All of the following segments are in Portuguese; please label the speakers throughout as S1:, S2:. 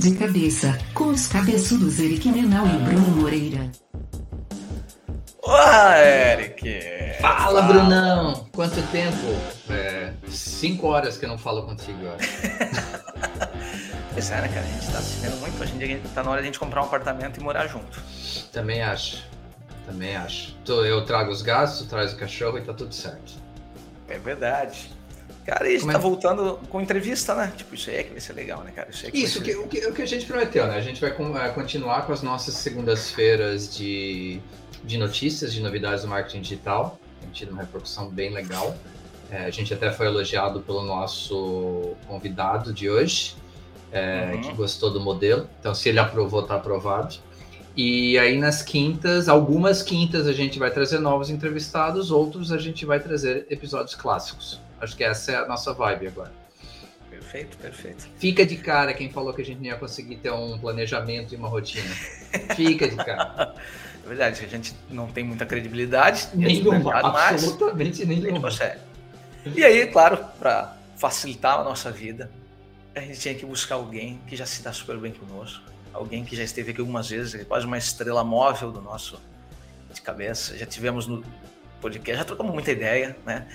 S1: De cabeça, com os cabeçudos Eric Menal e Bruno Moreira.
S2: Olá, Eric!
S3: Fala, Brunão! Quanto tempo? É, cinco horas que eu não falo contigo, eu acho.
S2: pois é, né, cara? A gente tá se vendo muito. Hoje em dia tá na hora de a gente comprar um apartamento e morar junto.
S3: Também acho. Também acho. Eu trago os gastos, tu traz o cachorro e tá tudo certo.
S2: É verdade. Cara, e a gente Como tá é? voltando com entrevista, né? Tipo, isso aí é que vai ser legal, né, cara?
S3: Isso, é que isso que, o, que, o que a gente prometeu, né? A gente vai é, continuar com as nossas segundas-feiras de, de notícias, de novidades do marketing digital. Tem tido uma repercussão bem legal. É, a gente até foi elogiado pelo nosso convidado de hoje, é, uhum. que gostou do modelo. Então, se ele aprovou, tá aprovado. E aí nas quintas, algumas quintas a gente vai trazer novos entrevistados, outros a gente vai trazer episódios clássicos. Acho que essa é a nossa vibe agora.
S2: Perfeito, perfeito.
S3: Fica de cara quem falou que a gente não ia conseguir ter um planejamento e uma rotina. Fica de cara.
S2: É verdade, a gente não tem muita credibilidade.
S3: Nenhuma, absolutamente nenhuma.
S2: E aí, claro, para facilitar a nossa vida, a gente tinha que buscar alguém que já se dá super bem conosco, alguém que já esteve aqui algumas vezes, é quase uma estrela móvel do nosso de cabeça. Já tivemos no podcast, já trocamos muita ideia, né?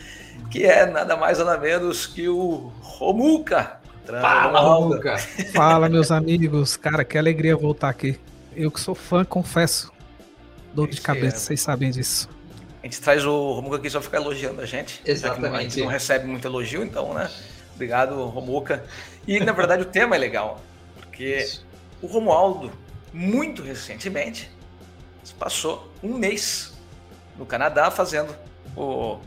S2: Que é nada mais nada menos que o Romuca.
S4: Fala, Romuca! Fala, meus amigos. Cara, que alegria voltar aqui. Eu que sou fã, confesso. Dor de cabeça, é. vocês sabem disso.
S2: A gente traz o Romuca aqui só ficar elogiando a gente.
S3: Exatamente.
S2: A gente não recebe muito elogio, então, né? Obrigado, Romuca. E, na verdade, o tema é legal. Porque Isso. o Romualdo, muito recentemente, passou um mês no Canadá fazendo o,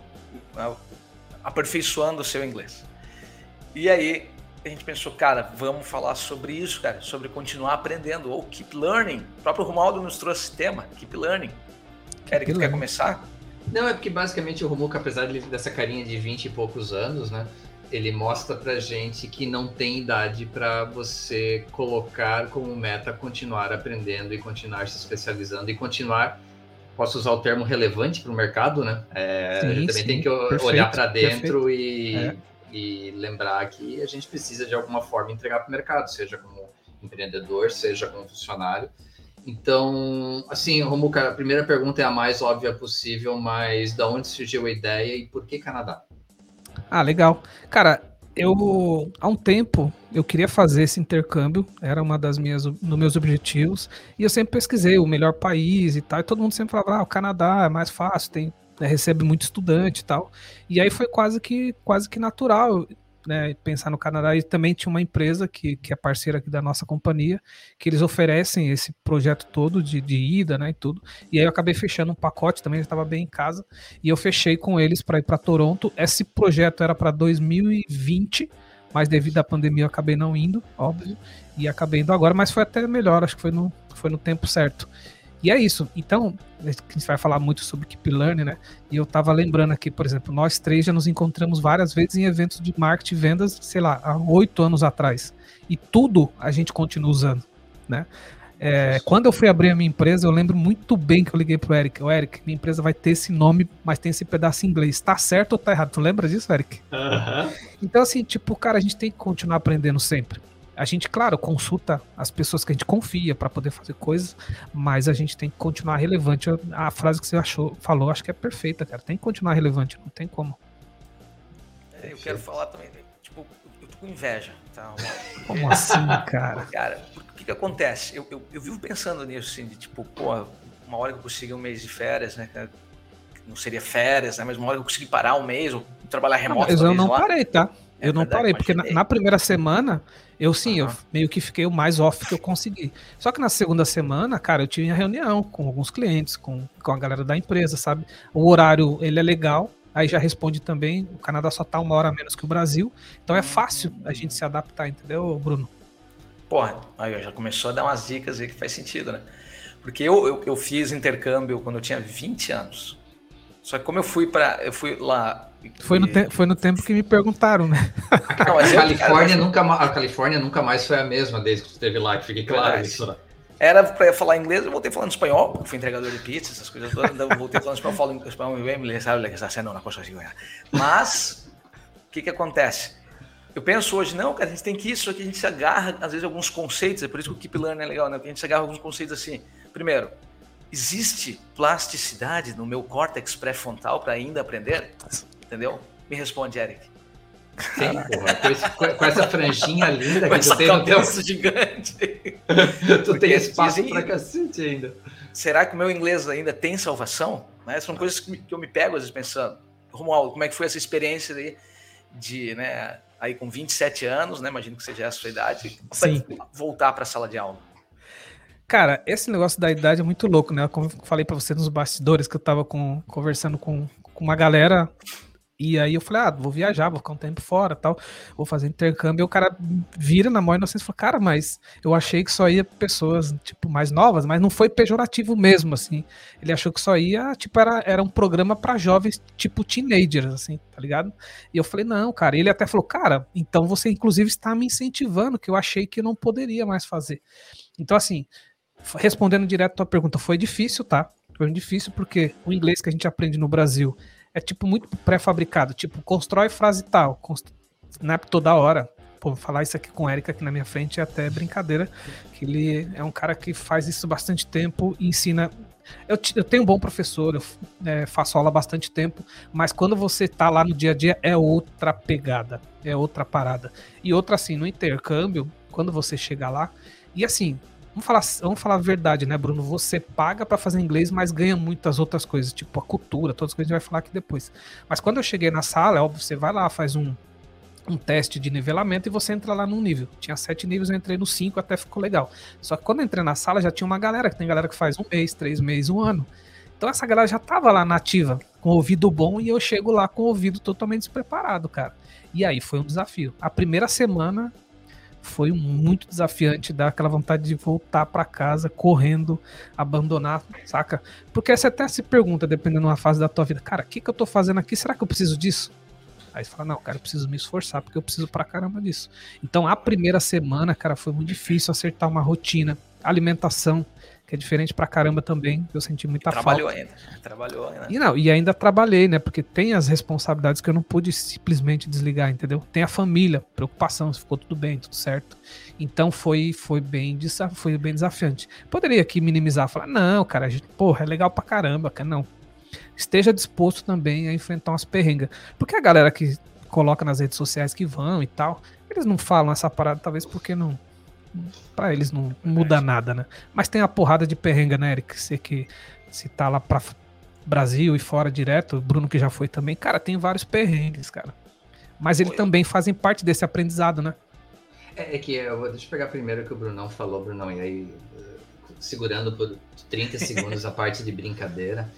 S2: aperfeiçoando o seu inglês. E aí a gente pensou, cara, vamos falar sobre isso, cara, sobre continuar aprendendo ou keep learning. O próprio Romualdo nos trouxe esse tema, keep learning. Keep Eric, learning. quer começar?
S3: Não, é porque basicamente o Romualdo, apesar de, dessa carinha de 20 e poucos anos, né? Ele mostra pra gente que não tem idade para você colocar como meta continuar aprendendo e continuar se especializando e continuar posso usar o termo relevante para o mercado, né? É, sim, a gente também sim, tem que perfeito, olhar para dentro e, é. e lembrar que a gente precisa de alguma forma entregar para o mercado, seja como empreendedor, seja como funcionário. Então, assim, Romuca, a primeira pergunta é a mais óbvia possível, mas da onde surgiu a ideia e por que Canadá?
S4: Ah, legal. Cara, eu há um tempo eu queria fazer esse intercâmbio, era uma das minhas dos meus objetivos, e eu sempre pesquisei o melhor país e tal, e todo mundo sempre falava, ah, o Canadá é mais fácil, tem né, recebe muito estudante e tal. E aí foi quase que quase que natural né, pensar no Canadá e também tinha uma empresa que, que é parceira aqui da nossa companhia, que eles oferecem esse projeto todo de, de ida, né, e tudo. E aí eu acabei fechando um pacote também, estava bem em casa, e eu fechei com eles para ir para Toronto. Esse projeto era para 2020, mas devido à pandemia eu acabei não indo, óbvio, e acabei indo agora, mas foi até melhor, acho que foi no, foi no tempo certo. E é isso. Então, a gente vai falar muito sobre Keep Learning, né? E eu tava lembrando aqui, por exemplo, nós três já nos encontramos várias vezes em eventos de marketing e vendas, sei lá, há oito anos atrás. E tudo a gente continua usando, né? É, quando eu fui abrir a minha empresa, eu lembro muito bem que eu liguei pro Eric. O Eric, minha empresa vai ter esse nome, mas tem esse pedaço em inglês. Tá certo ou tá errado? Tu lembra disso, Eric? Uhum. Então, assim, tipo, cara, a gente tem que continuar aprendendo sempre. A gente, claro, consulta as pessoas que a gente confia para poder fazer coisas, mas a gente tem que continuar relevante. A frase que você achou, falou, acho que é perfeita, cara. Tem que continuar relevante, não tem como.
S2: É, eu quero falar também, tipo, eu tô com inveja, tá?
S4: Como assim, cara?
S2: Cara, o que que acontece? Eu, eu, eu, vivo pensando nisso, assim, de tipo, pô, uma hora que eu conseguir um mês de férias, né, Não seria férias, né? Mas uma hora que eu conseguir parar um mês ou trabalhar remoto.
S4: mas eu não lá. parei, tá? É eu não parei, porque na, na, primeira semana, eu sim, uhum. eu meio que fiquei o mais off que eu consegui. Só que na segunda semana, cara, eu tive uma reunião com alguns clientes, com, com a galera da empresa, sabe? O horário, ele é legal, aí já responde também, o Canadá só tá uma hora menos que o Brasil, então é fácil a gente se adaptar, entendeu, Bruno?
S2: Porra, aí já começou a dar umas dicas aí que faz sentido, né? Porque eu, eu, eu fiz intercâmbio quando eu tinha 20 anos. Só que como eu fui para eu fui lá
S4: foi no, te, foi no tempo que me perguntaram, né?
S3: Não, a, Califórnia nunca, a Califórnia nunca mais foi a mesma desde que tu esteve lá, que fique claro Verdade. isso. Né?
S2: Era para falar inglês, eu voltei falando espanhol, fui entregador de pizza, essas coisas todas, então voltei falando espanhol, falo espanhol muito bem, me sabe que está sendo uma coisa assim. Mas, o que que acontece? eu penso hoje, não, cara, a gente tem que isso aqui, a gente se agarra, às vezes, alguns conceitos, é por isso que o Keep Learning é legal, né? Porque a gente se agarra alguns conceitos assim. Primeiro, existe plasticidade no meu córtex pré-frontal para ainda aprender? Entendeu? Me responde, Eric.
S3: Tem, porra. Com, esse, com, essa franjinha linda
S2: que tu tem no teu... gigante.
S3: tu tem espaço dizem, pra cacete ainda.
S2: Será que o meu inglês ainda tem salvação? Né? São coisas que, eu me pego às vezes pensando. Romualdo, como é que foi essa experiência aí de, né, aí com 27 anos, né, imagino que seja a sua idade, Sim. voltar para a sala de aula?
S4: Cara, esse negócio da idade é muito louco, né? Como eu falei para você nos bastidores que eu tava com, conversando com, com uma galera e aí eu falei, ah, vou viajar, vou ficar um tempo fora tal, vou fazer intercâmbio. E o cara vira na mão e falou, cara, mas eu achei que só ia pessoas, tipo, mais novas, mas não foi pejorativo mesmo, assim. Ele achou que só ia, tipo, era, era um programa para jovens, tipo, teenagers, assim, tá ligado? E eu falei, não, cara. E ele até falou, cara, então você inclusive está me incentivando, que eu achei que eu não poderia mais fazer. Então, assim, respondendo direto a tua pergunta, foi difícil, tá? Foi difícil porque o inglês que a gente aprende no Brasil é tipo muito pré-fabricado, tipo, constrói frase tal, const... snap toda hora. Pô, falar isso aqui com o Eric aqui na minha frente é até brincadeira, que ele é um cara que faz isso bastante tempo e ensina eu, eu, tenho um bom professor, eu é, faço aula há bastante tempo, mas quando você está lá no dia a dia é outra pegada, é outra parada. E outra assim, no intercâmbio, quando você chega lá, e assim, Vamos falar, vamos falar a verdade, né, Bruno? Você paga para fazer inglês, mas ganha muitas outras coisas, tipo a cultura, todas as coisas que a gente vai falar aqui depois. Mas quando eu cheguei na sala, é óbvio, você vai lá, faz um, um teste de nivelamento e você entra lá num nível. Tinha sete níveis, eu entrei no cinco, até ficou legal. Só que quando eu entrei na sala, já tinha uma galera, que tem galera que faz um mês, três meses, um ano. Então essa galera já tava lá nativa, com ouvido bom, e eu chego lá com o ouvido totalmente despreparado, cara. E aí foi um desafio. A primeira semana foi muito desafiante, dar aquela vontade de voltar para casa correndo, abandonar, saca? Porque você até se pergunta, dependendo da fase da tua vida, cara, o que, que eu tô fazendo aqui? Será que eu preciso disso? Aí você fala, não, cara, eu preciso me esforçar, porque eu preciso pra caramba disso. Então a primeira semana, cara, foi muito difícil acertar uma rotina, alimentação, que é diferente pra caramba também. Eu senti muita
S2: Trabalhou
S4: falta.
S2: ainda. Trabalhou ainda.
S4: E não, e ainda trabalhei, né? Porque tem as responsabilidades que eu não pude simplesmente desligar, entendeu? Tem a família, preocupação, se ficou tudo bem, tudo certo. Então foi foi bem, foi bem desafiante. Poderia aqui minimizar, falar, não, cara, a gente, porra, é legal pra caramba, cara. Não. Esteja disposto também a enfrentar umas perrengas. Porque a galera que coloca nas redes sociais que vão e tal, eles não falam essa parada, talvez porque não para eles não muda nada, né? Mas tem a porrada de perrenga, né, Eric? Você que se tá lá pra Brasil e fora direto, Bruno que já foi também, cara, tem vários perrengues, cara. Mas eles também fazem parte desse aprendizado, né?
S3: É, é que eu vou, deixa eu pegar primeiro o que o Brunão falou, Brunão, e aí segurando por 30 segundos a parte de brincadeira.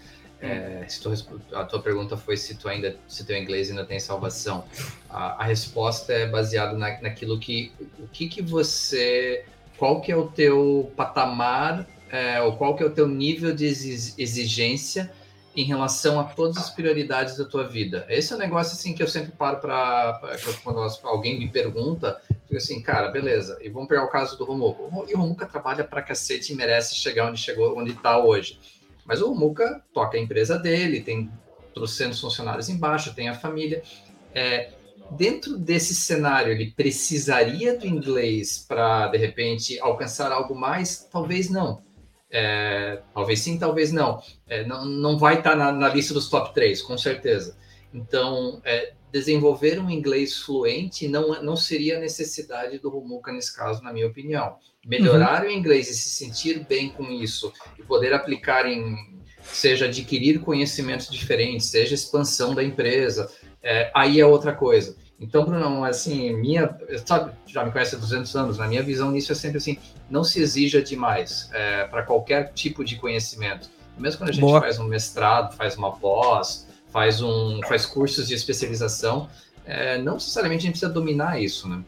S3: É, tu, a tua pergunta foi se tu ainda, se teu inglês ainda tem salvação. A, a resposta é baseada na, naquilo que, o que que você, qual que é o teu patamar, é, ou qual que é o teu nível de exigência em relação a todas as prioridades da tua vida. Esse é um negócio assim que eu sempre paro para quando alguém me pergunta, fico assim, cara, beleza. E vamos pegar o caso do Romuca. E o Romuca trabalha para cacete e merece chegar onde chegou, onde está hoje. Mas o Muca toca a empresa dele, tem trocentos funcionários embaixo, tem a família. É, dentro desse cenário, ele precisaria do inglês para, de repente, alcançar algo mais? Talvez não. É, talvez sim, talvez não. É, não, não vai estar tá na, na, lista dos top 3, com certeza. Então, é, desenvolver um inglês fluente não, não seria a necessidade do Romuca nesse caso, na minha opinião melhorar uhum. o inglês e se sentir bem com isso e poder aplicar em seja adquirir conhecimentos diferentes, seja expansão da empresa, é, aí é outra coisa. Então, Bruno, assim, minha, sabe, já me conhece há 200 anos, na minha visão nisso é sempre assim, não se exija demais é, para qualquer tipo de conhecimento. Mesmo quando a gente Boa. faz um mestrado, faz uma pós, faz um, faz cursos de especialização, é, não necessariamente a gente precisa dominar isso, né?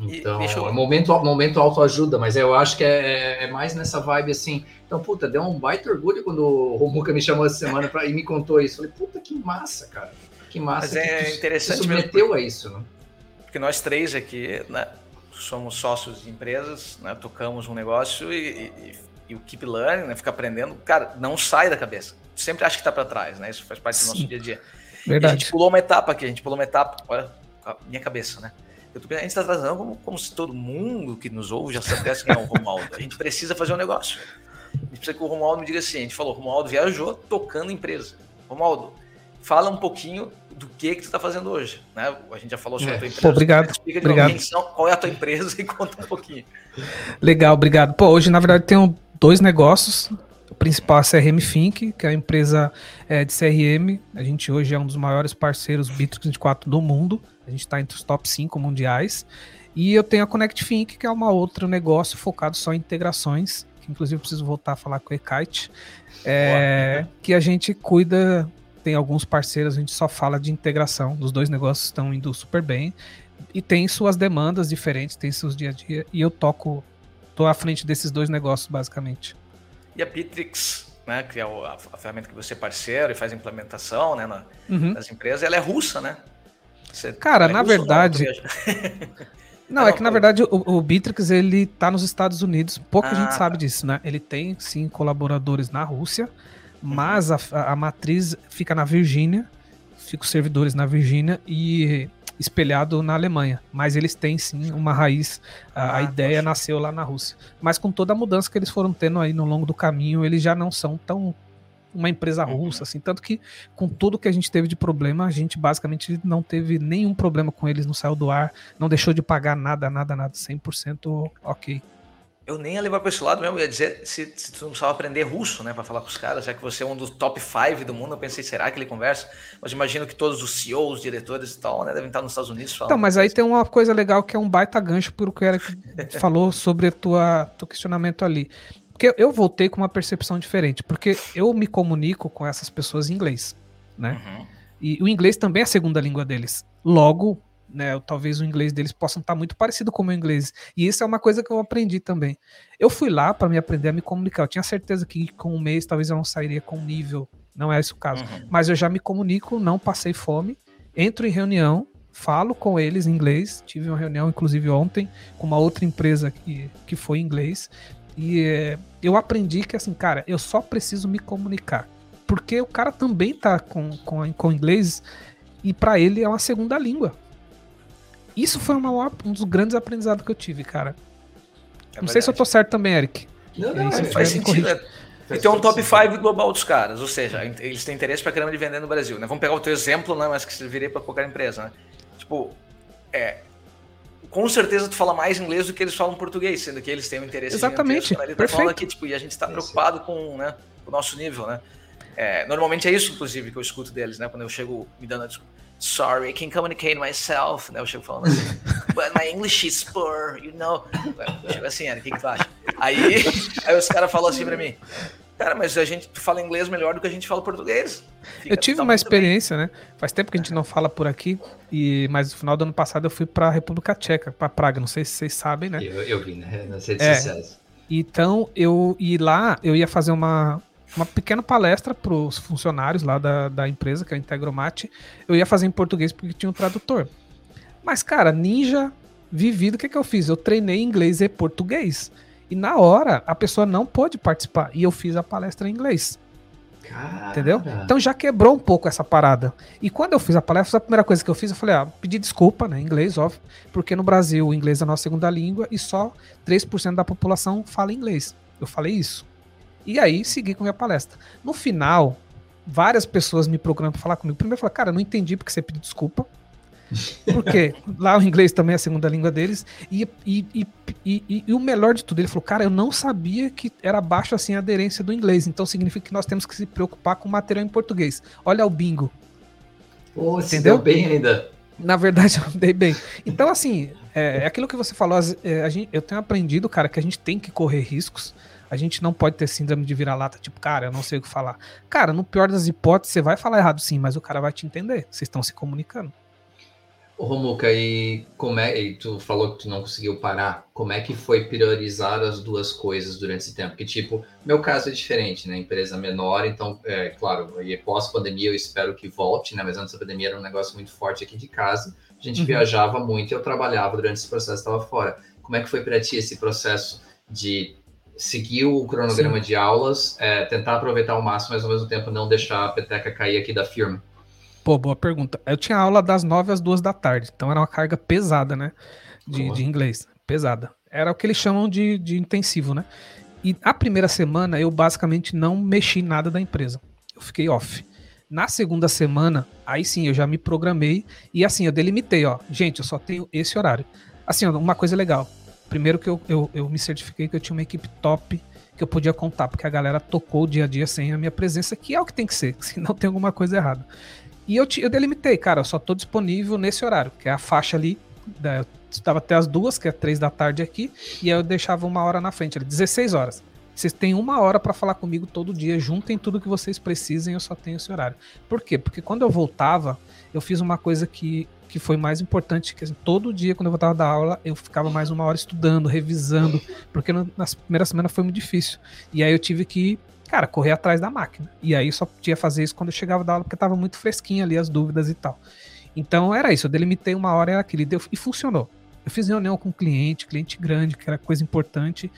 S3: Então, eu... é momento, momento autoajuda, mas eu acho que é, é, é, mais nessa vibe assim. Então, puta, deu um baita orgulho quando o Romuca me chamou essa semana pra, e me contou isso. Falei, puta, que massa, cara. Que massa. Mas
S2: é
S3: que
S2: interessante.
S3: submeteu a isso, né?
S2: Porque nós três aqui, né, somos sócios de empresas, né, tocamos um negócio e, e, e o Keep Learning, né, fica aprendendo, cara, não sai da cabeça. Sempre acha que tá para trás, né? Isso faz parte do nosso dia a dia. Verdade. E a gente pulou uma etapa aqui, a gente pulou uma etapa, olha, a minha cabeça, né? Eu tô, a gente está trazendo como, como se todo mundo que nos ouve já soubesse quem é o Romualdo. A gente precisa fazer um negócio. A gente precisa que o Romualdo me diga assim. A gente falou, Romualdo viajou tocando empresa. Romualdo, fala um pouquinho do que que tu está fazendo hoje, né? A gente já falou sobre é. a tua empresa.
S4: Pô, obrigado.
S2: Explica
S4: obrigado.
S2: Novo, qual é a tua empresa e conta um pouquinho.
S4: Legal, obrigado. Pô, hoje na verdade tenho dois negócios. Principal é a CRM Think, que é a empresa é, de CRM. A gente hoje é um dos maiores parceiros Bitrix 24 do mundo. A gente está entre os top 5 mundiais. E eu tenho a Connect Think, que é uma outro negócio focado só em integrações, que inclusive eu preciso voltar a falar com o Ekite, é, que a gente cuida tem alguns parceiros, a gente só fala de integração, os dois negócios estão indo super bem e tem suas demandas diferentes, tem seus dia a dia, e eu toco, tô à frente desses dois negócios, basicamente.
S2: E a Bitrix, né, que é a, a ferramenta que você é parceiro e faz implementação né, na, uhum. nas empresas, ela é russa, né?
S4: Você, Cara, é na verdade. Não, é que na verdade o, o Bitrix ele tá nos Estados Unidos, pouca ah, gente sabe tá. disso, né? Ele tem sim colaboradores na Rússia, mas a, a matriz fica na Virgínia, fica os servidores na Virgínia e espelhado na Alemanha. Mas eles têm sim uma raiz, a, ah, a ideia poxa. nasceu lá na Rússia. Mas com toda a mudança que eles foram tendo aí no longo do caminho, eles já não são tão uma empresa uhum. russa, assim, tanto que com tudo que a gente teve de problema, a gente basicamente não teve nenhum problema com eles, não saiu do ar, não deixou de pagar nada, nada, nada, 100% ok
S2: eu nem ia levar para esse lado mesmo, ia dizer se, se tu não precisava aprender russo, né, para falar com os caras, já que você é um dos top 5 do mundo, eu pensei, será que ele conversa? Mas imagino que todos os CEOs, diretores e tal, né, devem estar nos Estados Unidos
S4: falando. Então, mas aí tem uma coisa legal que é um baita gancho por o que o Eric falou sobre a tua, teu questionamento ali. Porque eu voltei com uma percepção diferente, porque eu me comunico com essas pessoas em inglês, né? Uhum. E o inglês também é a segunda língua deles. Logo, né? Talvez o inglês deles possa estar muito parecido com o meu inglês. E isso é uma coisa que eu aprendi também. Eu fui lá para me aprender a me comunicar. Eu tinha certeza que com um mês talvez eu não sairia com nível. Não é esse o caso. Uhum. Mas eu já me comunico, não passei fome, entro em reunião, falo com eles em inglês. Tive uma reunião, inclusive, ontem, com uma outra empresa que, que foi em inglês. E é, eu aprendi que, assim, cara, eu só preciso me comunicar. Porque o cara também tá com, com, com inglês e para ele é uma segunda língua. Isso foi uma, um dos grandes aprendizados que eu tive, cara. É não sei se eu tô certo também, Eric.
S2: Não, não, é, faz sentido. É. E tem um top 5 global dos caras, ou seja, eles têm interesse pra caramba de vender no Brasil, né? Vamos pegar o teu exemplo, né, mas que serviria para qualquer empresa, né? Tipo, é, com certeza tu fala mais inglês do que eles falam português, sendo que eles têm um interesse
S4: Exatamente, né? Ele tá falando aqui,
S2: tipo, e a gente está preocupado com, né, o nosso nível, né? É, normalmente é isso, inclusive, que eu escuto deles, né? Quando eu chego me dando a desculpa sorry, I can communicate myself, né? Eu chego falando assim, but my English is poor, you know. Assim, o que, que tu acha? Aí, aí os caras falam assim pra mim, cara, mas a gente fala inglês melhor do que a gente fala português.
S4: Fica, eu tive uma experiência, bem. né? Faz tempo que a gente não fala por aqui, e mas no final do ano passado eu fui pra República Tcheca, pra Praga, não sei se vocês sabem, né?
S3: Eu, eu vi, né? Nas redes é, sociais.
S4: Então, eu e lá eu ia fazer uma, uma pequena palestra para os funcionários lá da, da empresa, que é a Integromat. Eu ia fazer em português porque tinha um tradutor. Mas, cara, ninja vivido, o que, que eu fiz? Eu treinei inglês e português. E na hora, a pessoa não pôde participar. E eu fiz a palestra em inglês. Cara. Entendeu? Então já quebrou um pouco essa parada. E quando eu fiz a palestra, a primeira coisa que eu fiz, eu falei, ah, pedi desculpa, né, em inglês, óbvio, porque no Brasil o inglês é a nossa segunda língua e só 3% da população fala inglês. Eu falei isso. E aí segui com a minha palestra. No final, várias pessoas me procuram para falar comigo. Primeiro, falei, cara, não entendi porque você pediu desculpa. Porque lá o inglês também é a segunda língua deles. E, e, e, e, o melhor de tudo, ele falou, cara, eu não sabia que era baixo assim a aderência do inglês. Então significa que nós temos que se preocupar com material em português. Olha o bingo.
S3: Pô, Entendeu? deu bem ainda.
S4: Na verdade, eu dei bem. Então, assim, é, é aquilo que você falou. É, gente, eu tenho aprendido, cara, que a gente tem que correr riscos. A gente não pode ter síndrome de vira-lata, tipo, cara, eu não sei o que falar. Cara, no pior das hipóteses, você vai falar errado sim, mas o cara vai te entender. Vocês estão se comunicando.
S3: Ô, Romuca, e como é. E tu falou que tu não conseguiu parar. Como é que foi priorizar as duas coisas durante esse tempo? Porque, tipo, meu caso é diferente, né? Empresa menor, então, é claro, e pós-pandemia eu espero que volte, né? Mas antes da pandemia era um negócio muito forte aqui de casa. A gente uhum. viajava muito e eu trabalhava durante esse processo, estava fora. Como é que foi para ti esse processo de seguir o cronograma Sim. de aulas, é, tentar aproveitar ao máximo, mas ao mesmo tempo não deixar a peteca cair aqui da firma.
S4: Pô, boa pergunta. Eu tinha aula das 9 às 2 da tarde, então era uma carga pesada, né? De, de inglês. Pesada. Era o que eles chamam de, de intensivo, né? E a primeira semana eu basicamente não mexi nada da empresa. Eu fiquei off. Na segunda semana, aí sim eu já me programei e assim eu delimitei, ó. Gente, eu só tenho esse horário. Assim, uma coisa legal. Primeiro que eu, eu, eu me certifiquei que eu tinha uma equipe top que eu podia contar, porque a galera tocou o dia a dia sem a minha presença, que é o que tem que ser, senão tem alguma coisa errada. E eu, eu delimitei, cara, eu só tô disponível nesse horário, que é a faixa ali, da, eu estava até as duas, que é três da tarde aqui, e aí eu deixava uma hora na frente, 16 horas. Vocês têm uma hora para falar comigo todo dia, juntem tudo que vocês precisem, eu só tenho esse horário. Por quê? Porque quando eu voltava, eu fiz uma coisa que, que foi mais importante, que todo dia, quando eu voltava da aula, eu ficava mais uma hora estudando, revisando, porque nas primeiras semanas foi muito difícil. E aí eu tive que, cara, correr atrás da máquina. E aí só podia fazer isso quando eu chegava da aula, porque tava muito fresquinho ali as dúvidas e tal. Então era isso, eu delimitei uma hora, era aquele, deu, e funcionou. Eu fiz reunião com um cliente, cliente grande, que era coisa importante.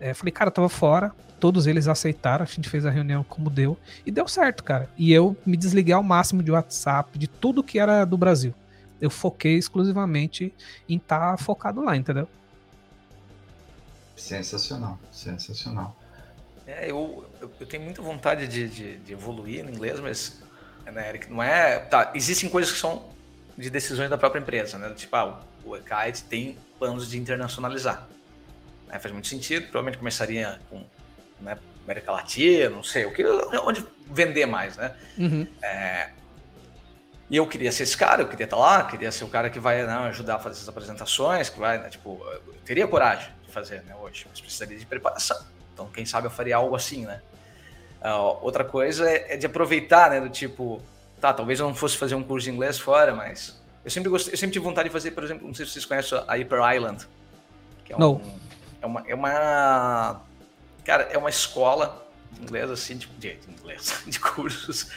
S4: É, falei, cara, eu tava fora, todos eles aceitaram, a gente fez a reunião como deu, e deu certo, cara. E eu me desliguei ao máximo de WhatsApp, de tudo que era do Brasil. Eu foquei exclusivamente em estar tá focado lá, entendeu?
S3: Sensacional, sensacional.
S2: É, eu, eu, eu tenho muita vontade de, de, de, evoluir no inglês, mas, né, Eric, não é. Tá, existem coisas que são de decisões da própria empresa, né? Tipo, ah, o EKIT tem planos de internacionalizar. Né? Faz muito sentido. Provavelmente começaria com né, América Latina, não sei, o que, onde vender mais, né? Uhum. É, e eu queria ser esse cara, eu queria estar lá, queria ser o cara que vai né, ajudar a fazer essas apresentações, que vai, né, tipo, eu teria coragem de fazer, né, hoje, mas precisaria de preparação. Então, quem sabe eu faria algo assim, né? Uh, outra coisa é, é, de aproveitar, né, do tipo, tá, talvez eu não fosse fazer um curso de inglês fora, mas eu sempre gostei, eu sempre tive vontade de fazer, por exemplo, não sei se vocês conhecem a Hyper Island, que é um, não é uma, é uma. Cara, é uma escola inglesa, assim, de, de, inglês, de cursos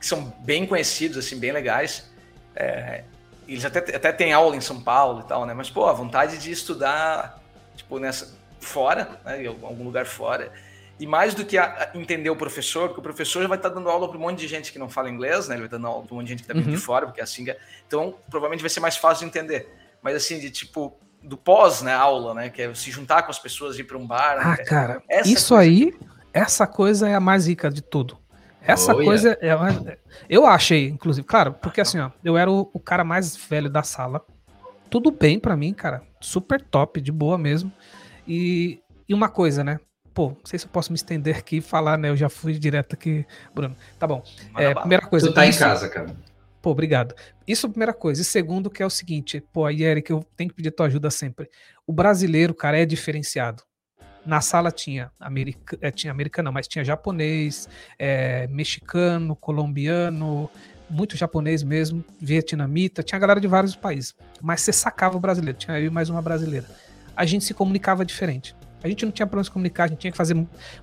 S2: que são bem conhecidos, assim, bem legais. É, eles até, até têm aula em São Paulo e tal, né? Mas, pô, a vontade de estudar, tipo, nessa, fora, né? em algum lugar fora. E mais do que a, entender o professor, porque o professor já vai estar dando aula para um monte de gente que não fala inglês, né? Ele vai estar dando aula para um monte de gente que está vindo uhum. de fora, porque é assim. É, então, provavelmente vai ser mais fácil de entender. Mas, assim, de tipo, do pós, né, aula, né, que é se juntar com as pessoas, ir para um bar.
S4: Ah, né, cara, isso aí, essa coisa é a mais rica de tudo. Essa oh, coisa yeah. é, eu achei, inclusive, claro, porque assim, ó, eu era o, o cara mais velho da sala. Tudo bem para mim, cara, super top, de boa mesmo. E, e uma coisa, né? Pô, não sei se eu posso me estender aqui e falar, né? Eu já fui direto aqui, Bruno. Tá bom. É, primeira coisa.
S3: Tu tá isso, em casa, cara.
S4: Pô, obrigado. Isso é a primeira coisa. E segundo, que é o seguinte, pô, aí, Eric, eu tenho que pedir tua ajuda sempre. O brasileiro, cara, é diferenciado. Na sala tinha, america, é, tinha americano, mas tinha japonês, é, mexicano, colombiano, muito japonês mesmo, vietnamita, tinha galera de vários países. Mas você sacava o brasileiro, tinha eu e mais uma brasileira. A gente se comunicava diferente. A gente não tinha problema se comunicar, a gente tinha que fazer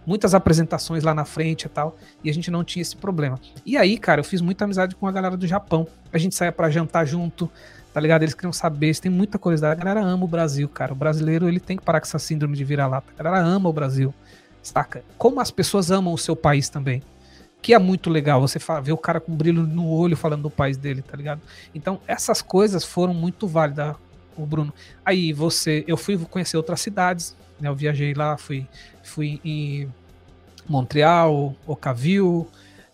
S4: muitas apresentações lá na frente e tal, e a gente não tinha esse problema. E aí, cara, eu fiz muita amizade com a galera do Japão. A gente saía para jantar junto, tá ligado? Eles queriam saber, tem muita curiosidade. A galera ama o Brasil, cara. O brasileiro, ele tem que parar com essa síndrome de vira-lata. A galera ama o Brasil, saca? Como as pessoas amam o seu país também. Que é muito legal você ver o cara com brilho no olho falando do país dele, tá ligado? Então, essas coisas foram muito válidas, o Bruno. Aí você, eu fui conhecer outras cidades, né? Eu viajei lá, fui, fui em Montreal, Ocaville,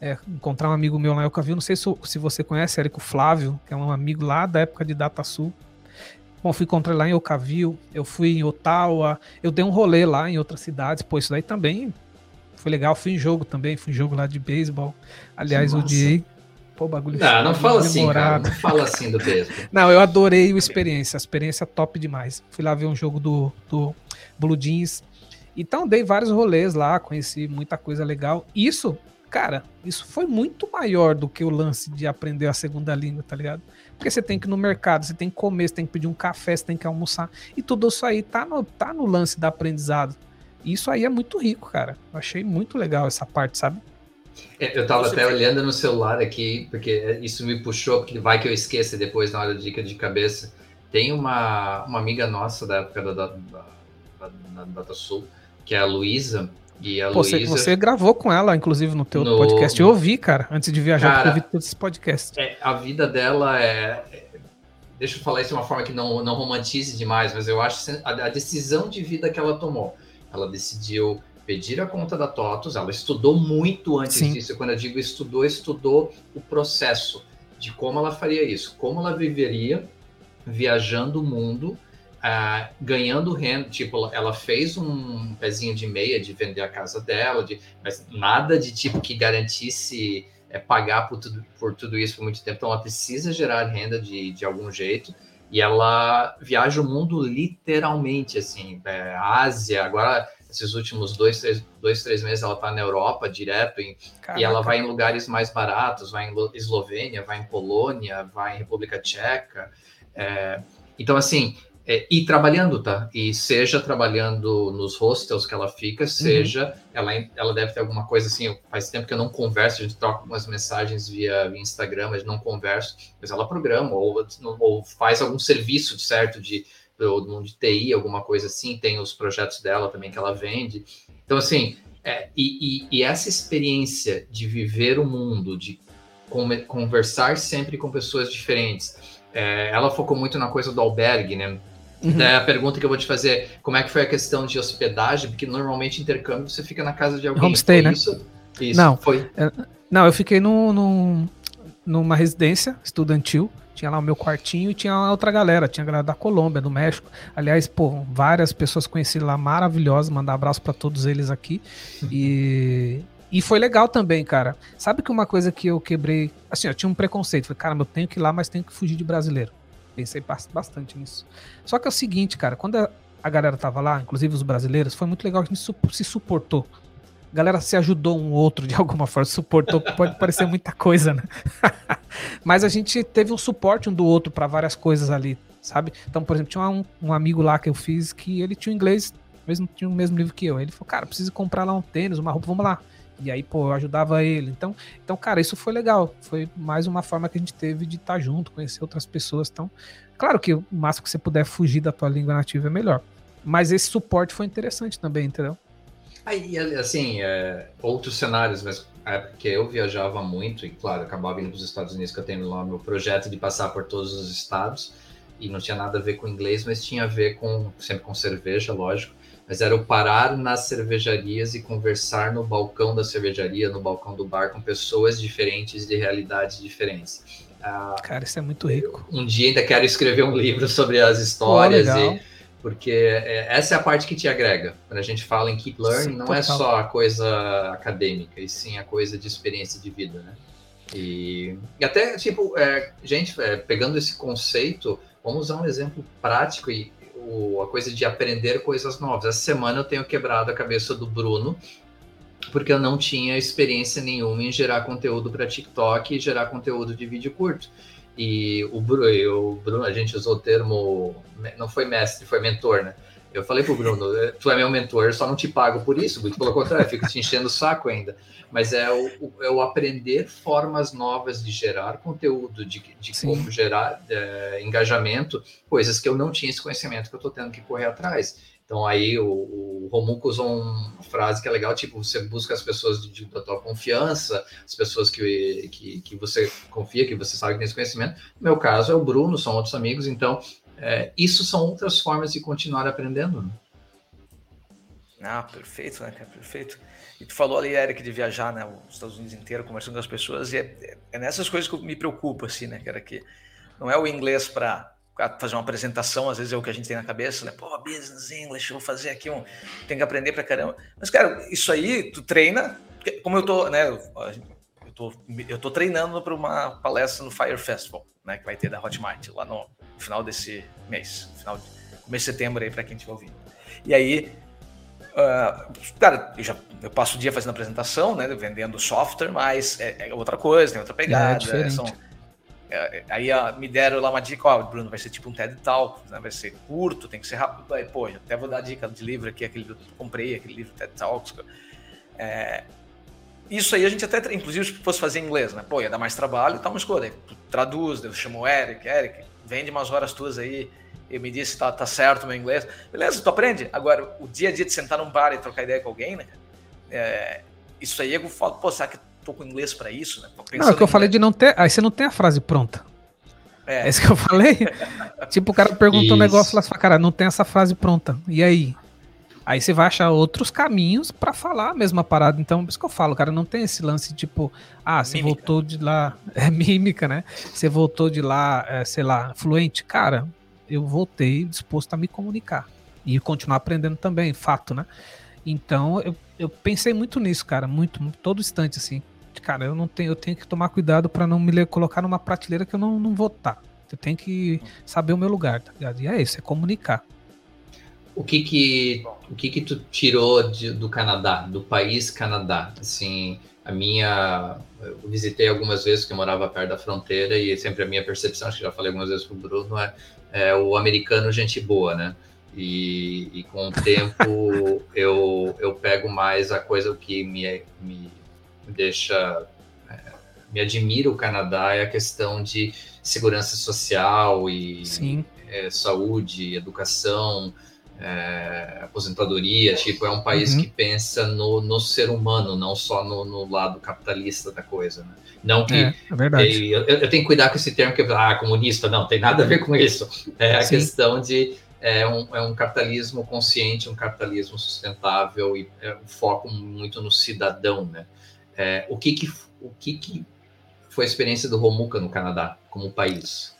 S4: é, encontrar um amigo meu lá em Ocaville. Não sei se, se você conhece, Érico Flávio, que é um amigo lá da época de DataSul. Bom, fui encontrar lá em Ocaville, eu fui em Ottawa, eu dei um rolê lá em outras cidades, pô, isso daí também foi legal. Fui em jogo também, fui em jogo lá de beisebol. Aliás, odiei.
S3: Pô, bagulho. Não, não fala assim, cara, não fala assim do beisebol.
S4: não, eu adorei a experiência, a experiência top demais. Fui lá ver um jogo do, do Blue Jeans. Então dei vários rolês lá, conheci muita coisa legal. Isso, cara, isso foi muito maior do que o lance de aprender a segunda língua, tá ligado? Porque você tem que ir no mercado, você tem que comer, você tem que pedir um café, você tem que almoçar. E tudo isso aí tá no, tá no lance da aprendizado. E isso aí é muito rico, cara. Eu achei muito legal essa parte, sabe?
S3: É, eu tava até olhando no celular aqui, porque isso me puxou, porque vai que eu esqueça depois na hora de dica de cabeça. Tem uma, uma amiga nossa da época da, da, da na DataSul, que é a Luísa, E a
S4: Pô, você,
S3: Luísa.
S4: você gravou com ela, inclusive, no teu
S3: No-
S4: podcast. Eu ouvi, cara, antes de viajar,
S3: Cara,
S4: porque eu ouvi todos esses podcasts.
S3: É, a vida dela é. Deixa eu falar isso de uma forma que não, não romantize demais, mas eu acho a, a decisão de vida que ela tomou. Ela decidiu pedir a conta da TOTUS, ela estudou muito antes
S4: Sim.
S3: disso. Quando eu digo estudou, estudou o processo de como ela faria isso, como ela viveria viajando o mundo, ah, ganhando renda. Tipo, ela fez um pezinho de meia de vender a casa dela, de, mas nada de tipo que garantisse é, pagar por tudo, por tudo isso por muito tempo. Então, ela precisa gerar renda de, de algum jeito. E ela viaja o mundo literalmente, assim, é, Ásia. Agora, esses últimos dois, três, dois, três meses, ela está na Europa direto. Em, e ela vai em lugares mais baratos, vai em Lo- Eslovênia, vai em Polônia, vai em República Tcheca. É, então, assim, é, e trabalhando, tá? E seja trabalhando nos hostels que ela fica, seja ela, ela deve ter alguma coisa assim. Faz tempo que eu não converso, a gente troca algumas mensagens via, via Instagram, mas não converso. Mas ela programa ou, ou faz algum serviço, certo? De, do- de TI, alguma coisa assim. Tem os projetos dela também que ela vende. Então, assim, é, e, e- e essa experiência de viver o mundo, de conversar sempre com pessoas diferentes. é, ela focou muito na coisa do albergue, né?
S4: Uhum.
S3: Daí a pergunta que eu vou te fazer é como é que foi a questão de hospedagem? Porque normalmente intercâmbio você fica na casa de alguém.
S4: Homestay,
S3: Foi
S4: né?
S3: Isso? Isso,
S4: Não.
S3: Foi.
S4: Não, eu fiquei num, num- numa residência estudantil. Tinha lá o meu quartinho e tinha outra galera. Tinha a galera da Colômbia, do México. Aliás, pô, várias pessoas conheci lá maravilhosas. Mandar abraço pra todos eles aqui. E, e foi legal também, cara. Sabe que uma coisa que eu quebrei. Assim, eu tinha um preconceito. Falei, cara, eu tenho que ir lá, mas tenho que fugir de brasileiro. Pensei bas- bastante nisso. Só que é o seguinte, cara, quando a, galera tava lá, inclusive os brasileiros, foi muito legal que a gente se suportou. A galera se ajudou um outro de alguma forma, suportou, pode parecer muita coisa, né? Mas a gente teve um suporte um do outro para várias coisas ali, sabe? Então, por exemplo, tinha um, um amigo lá que eu fiz que ele tinha inglês, mesmo tinha o mesmo livro que eu. Ele falou, cara, preciso comprar lá um tênis, uma roupa, vamos lá. E aí, pô, eu ajudava ele. Então, então, cara, isso foi legal. Foi mais uma forma que a gente teve de estar junto, conhecer outras pessoas. Então, claro que o máximo que você puder fugir da tua língua nativa é melhor. Mas esse suporte foi interessante também, entendeu?
S3: Aí, assim, é, outros cenários, mas é porque eu viajava muito e, claro, acabava indo para os Estados Unidos, que eu tenho lá meu projeto de passar por todos os estados, e não tinha nada a ver com inglês, mas tinha a ver com, sempre com cerveja, lógico, mas era o parar nas cervejarias e conversar no balcão da cervejaria, no balcão do bar, com pessoas diferentes, de realidades diferentes. Ah,
S4: Cara, isso é muito rico.
S3: um dia ainda quero escrever um livro sobre as histórias
S4: legal.
S3: e porque é, essa é a parte que te agrega. Quando a gente fala em keep learning,
S4: Sim,
S3: não é
S4: total.
S3: só a coisa acadêmica, e sim a coisa de experiência de vida, né? E, e até, tipo, é, gente, é, pegando esse conceito, vamos usar um exemplo prático e o- a coisa de aprender coisas novas. Essa semana eu tenho quebrado a cabeça do Bruno, porque eu não tinha experiência nenhuma em gerar conteúdo para TikTok e gerar conteúdo de vídeo curto. E o Bruno, o Bruno, a gente usou o termo, não foi mestre, foi mentor, né? Eu falei pro Bruno, tu é meu mentor, eu só não te pago por isso, muito pelo contrário, eu fico te enchendo o saco ainda. Mas é o, é o aprender formas novas de gerar conteúdo, de, de
S4: Sim.
S3: como gerar é, engajamento, coisas que eu não tinha esse conhecimento que eu tô tendo que correr atrás. Então aí o, o Romuco usou uma frase que é legal, tipo, você busca as pessoas de, de- da tua confiança, as pessoas que, que, que você confia, que você sabe que tem esse conhecimento. No meu caso é o Bruno, são outros amigos, então é, isso são outras formas de continuar aprendendo. né?
S2: Ah, perfeito, né? Perfeito. E tu falou ali, Eric, de viajar, né? Os Estados Unidos inteiro, conversando com as pessoas, e é, é nessas coisas que eu me preocupo, assim, né, cara? Que não é o inglês para fazer uma apresentação, às vezes é o que a gente tem na cabeça, né? Pô, business English, vou fazer aqui um. Tem que aprender pra caramba. Mas, cara, isso aí, tu treina, como eu tô, né? Tô, eu tô treinando para uma palestra no Fire Festival, né? Que vai ter da Hotmart lá no final desse mês, final de começo de setembro aí, para quem estiver ouvindo. E aí, Uh, cara, eu, já, eu passo o dia fazendo apresentação, né, vendendo software, mas é, é outra coisa, tem outra pegada.
S4: É diferente.
S2: são- é, aí ó, me deram lá uma dica, ó, Bruno, vai ser tipo um TED Talk, né, vai ser curto, tem que ser rápido. Aí, pô, até vou dar dica de livro aqui, aquele que eu comprei, aquele livro TED Talks. É, isso aí a gente até, inclusive, se fosse fazer em inglês, né? Pô, ia dar mais trabalho e tal, mas escolha. Tu traduz, eu chamo o Eric, Eric, vende umas horas tuas aí, e me diz se tá, tá certo o meu inglês. Beleza, tu aprende. Agora, o dia a dia de sentar num bar e trocar ideia com alguém, né? é, isso aí eu falo, pô, será que tô com inglês para isso? Né?
S4: Não, é que eu falei de não ter. Aí você não tem a frase pronta. É, é isso que eu falei. tipo, o cara perguntou um negócio lá, você fala, cara, não tem essa frase pronta. E aí? Aí você vai achar outros caminhos para falar a mesma parada. Então, por isso que eu falo, cara, não tem esse lance tipo, ah, você mímica. voltou de lá. É mímica, né? Você voltou de lá, é, sei lá, fluente. Cara, eu voltei disposto a me comunicar e continuar aprendendo também, fato, né? Então, eu, eu pensei muito nisso, cara, muito, todo instante, assim. Cara, eu não tenho, eu tenho que tomar cuidado para não me colocar numa prateleira que eu não, não vou estar. Tá. Eu tenho que saber o meu lugar, tá ligado? E é isso, é comunicar.
S3: O que que, o que que tu tirou de, do Canadá, do país Canadá? Assim, a minha, eu visitei algumas vezes que eu morava perto da fronteira e sempre a minha percepção, acho que já falei algumas vezes com o Bruno, é, é o americano gente boa, né? E, e com o tempo eu, eu pego mais a coisa que me, me deixa, é, me admira o Canadá é a questão de segurança social e é, saúde, educação, é, aposentadoria, tipo, é um país uhum. que pensa no, no ser humano, não só no, no lado capitalista da coisa, né? Não que. É,
S4: é verdade.
S3: Eu, eu, tenho que cuidar com esse termo que ah, comunista, não, tem nada a ver com isso. É a Sim. questão de. É um, é um capitalismo consciente, um capitalismo sustentável e é um foco muito no cidadão, né? É, o que que, o que que foi a experiência do Romuca no Canadá como país?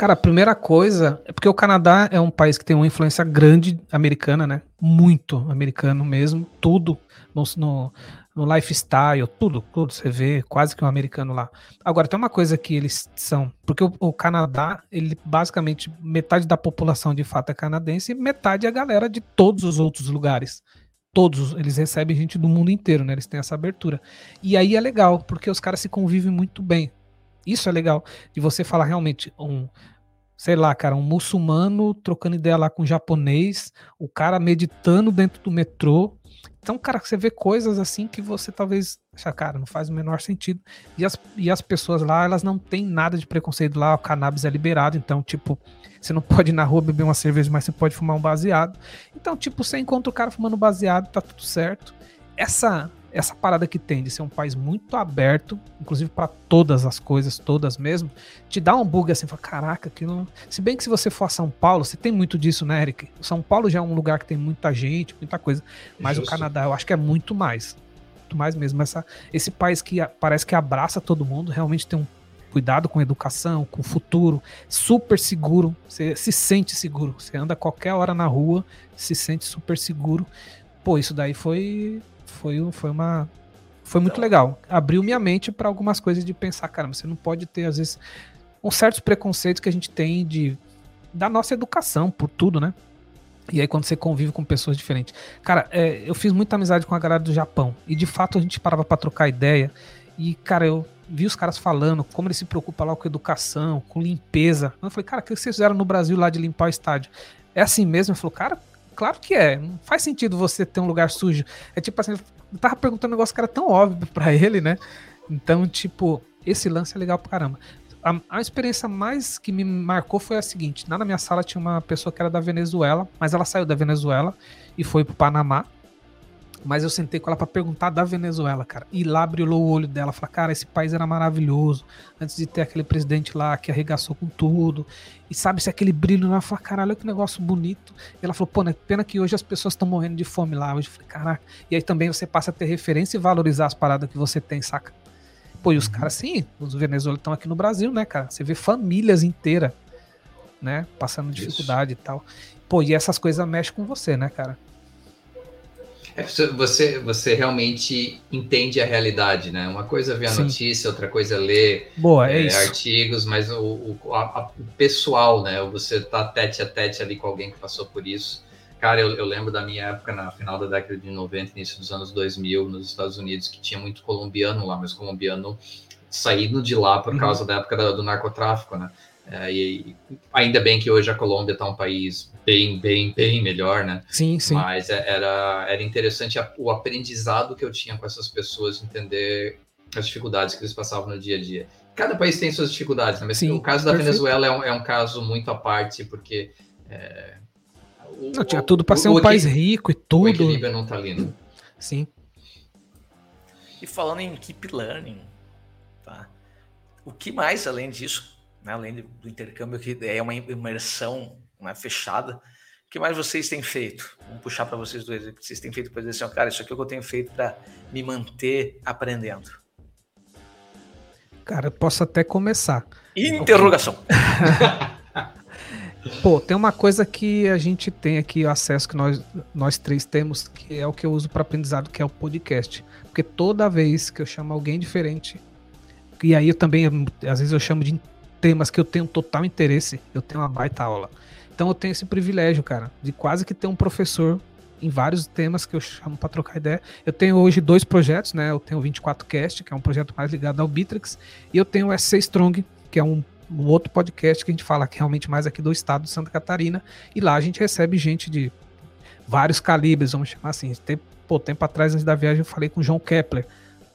S4: Cara, a primeira coisa é porque o Canadá é um país que tem uma influência grande americana, né? Muito americano mesmo, tudo no, no, lifestyle, tudo, tudo, você vê quase que um americano lá. Agora, tem uma coisa que eles são, porque o, o, Canadá, ele basicamente, metade da população de fato é canadense e metade é a galera de todos os outros lugares. Todos, eles recebem gente do mundo inteiro, né? Eles têm essa abertura. E aí é legal, porque os caras se convivem muito bem. Isso é legal, de você falar realmente um, sei lá, cara, um muçulmano trocando ideia lá com um japonês, o cara meditando dentro do metrô. Então, cara, você vê coisas assim que você talvez cara, não faz o menor sentido. E as, e as pessoas lá, elas não têm nada de preconceito lá, o cannabis é liberado, então, tipo, você não pode ir na rua beber uma cerveja, mas você pode fumar um baseado. Então, tipo, você encontra o cara fumando baseado, tá tudo certo. Essa essa parada que tem de ser um país muito aberto, inclusive para todas as coisas, todas mesmo, te dá um bug assim, fala, caraca, aquilo. Se bem que se você for a São Paulo, você tem muito disso, né, Eric? São Paulo já é um lugar que tem muita gente, muita coisa, mas Justo. o Canadá eu acho que é muito mais. Muito mais mesmo. Essa, esse país que parece que abraça todo mundo, realmente tem um cuidado com a educação, com o futuro, super seguro, você se sente seguro. Você anda qualquer hora na rua, se sente super seguro. Pô, isso daí foi foi, foi uma. Foi muito então, legal. Abriu minha mente para algumas coisas de pensar, cara, você não pode ter, às vezes, uns certos preconceitos que a gente tem de da nossa educação, por tudo, né? E aí, quando você convive com pessoas diferentes. Cara, é, eu fiz muita amizade com a galera do Japão. E de fato a gente parava pra trocar ideia. E, cara, eu vi os caras falando como eles se preocupam lá com educação, com limpeza. Eu falei, cara, o que vocês fizeram no Brasil lá de limpar o estádio? É assim mesmo? Ele falou, cara, claro que é. Não faz sentido você ter um lugar sujo. É tipo assim, eu tava perguntando um negócio que era tão óbvio para ele, né? Então, tipo, esse lance é legal pra caramba. A, a, experiência mais que me marcou foi a seguinte: lá na minha sala tinha uma pessoa que era da Venezuela, mas ela saiu da Venezuela e foi pro Panamá. Mas eu sentei com ela para perguntar da Venezuela, cara. E lá brilhou o olho dela. Falei, cara, esse país era maravilhoso. Antes de ter aquele presidente lá que arregaçou com tudo. E sabe, se aquele brilho lá. Falei, caralho, que negócio bonito. E ela falou, pô, né, pena que hoje as pessoas estão morrendo de fome lá. Hoje eu falei, caraca. E aí também você passa a ter referência e valorizar as paradas que você tem, saca? Pô, e os uhum. caras, sim, os venezuelanos estão aqui no Brasil, né, cara? Você vê famílias inteiras, né? Passando dificuldade Isso. e tal. Pô, e essas coisas mexem com você, né, cara?
S3: É, você, você realmente entende a realidade, né? Uma coisa é ver a Sim. notícia, outra coisa é ler
S4: Boa, é,
S3: é artigos, mas o, o, a, o, pessoal, né? Você tá tete a tete ali com alguém que passou por isso. Cara, eu, eu, lembro da minha época, na final da década de 90, início dos anos 2000, nos Estados Unidos, que tinha muito colombiano lá, mas colombiano saindo de lá por uhum. causa da época do, do narcotráfico, né? É, e ainda bem que hoje a Colômbia está um país bem, bem, bem melhor, né?
S4: Sim, sim.
S3: Mas é, era, era interessante o aprendizado que eu tinha com essas pessoas, entender as dificuldades que eles passavam no dia a dia. Cada país tem suas dificuldades, né? mas sim, o caso da perfeito. Venezuela é um, é um, caso muito à parte, porque. É,
S4: o, não, tinha tudo para ser um país rico e tudo. O
S3: equilíbrio não está ali, né?
S4: Sim.
S2: E falando em keep learning, tá? O que mais além disso, né, além do intercâmbio que é uma imersão né, fechada, o que mais vocês têm feito? Vamos puxar para vocês dois. O que vocês têm feito para dizer assim, cara, isso aqui é o que eu tenho feito para me manter aprendendo.
S4: Cara, eu posso até começar.
S2: Interrogação.
S4: Pô, tem uma coisa que a gente tem aqui, acesso que nós, nós três temos, que é o que eu uso para aprendizado, que é o podcast. Porque toda vez que eu chamo alguém diferente, e aí eu também, às vezes eu chamo de temas que eu tenho total interesse, eu tenho uma baita aula. Então eu tenho esse privilégio, cara, de quase que ter um professor em vários temas que eu chamo para trocar ideia. Eu tenho hoje dois projetos, né? Eu tenho o 24Cast, que é um projeto mais ligado ao Bitrix, e eu tenho o SC Strong, que é um um outro podcast que a gente fala que realmente mais aqui do estado de Santa Catarina, e lá a gente recebe gente de vários calibres, vamos chamar assim. Tem, pô, tempo atrás, antes da viagem, eu falei com o João Kepler.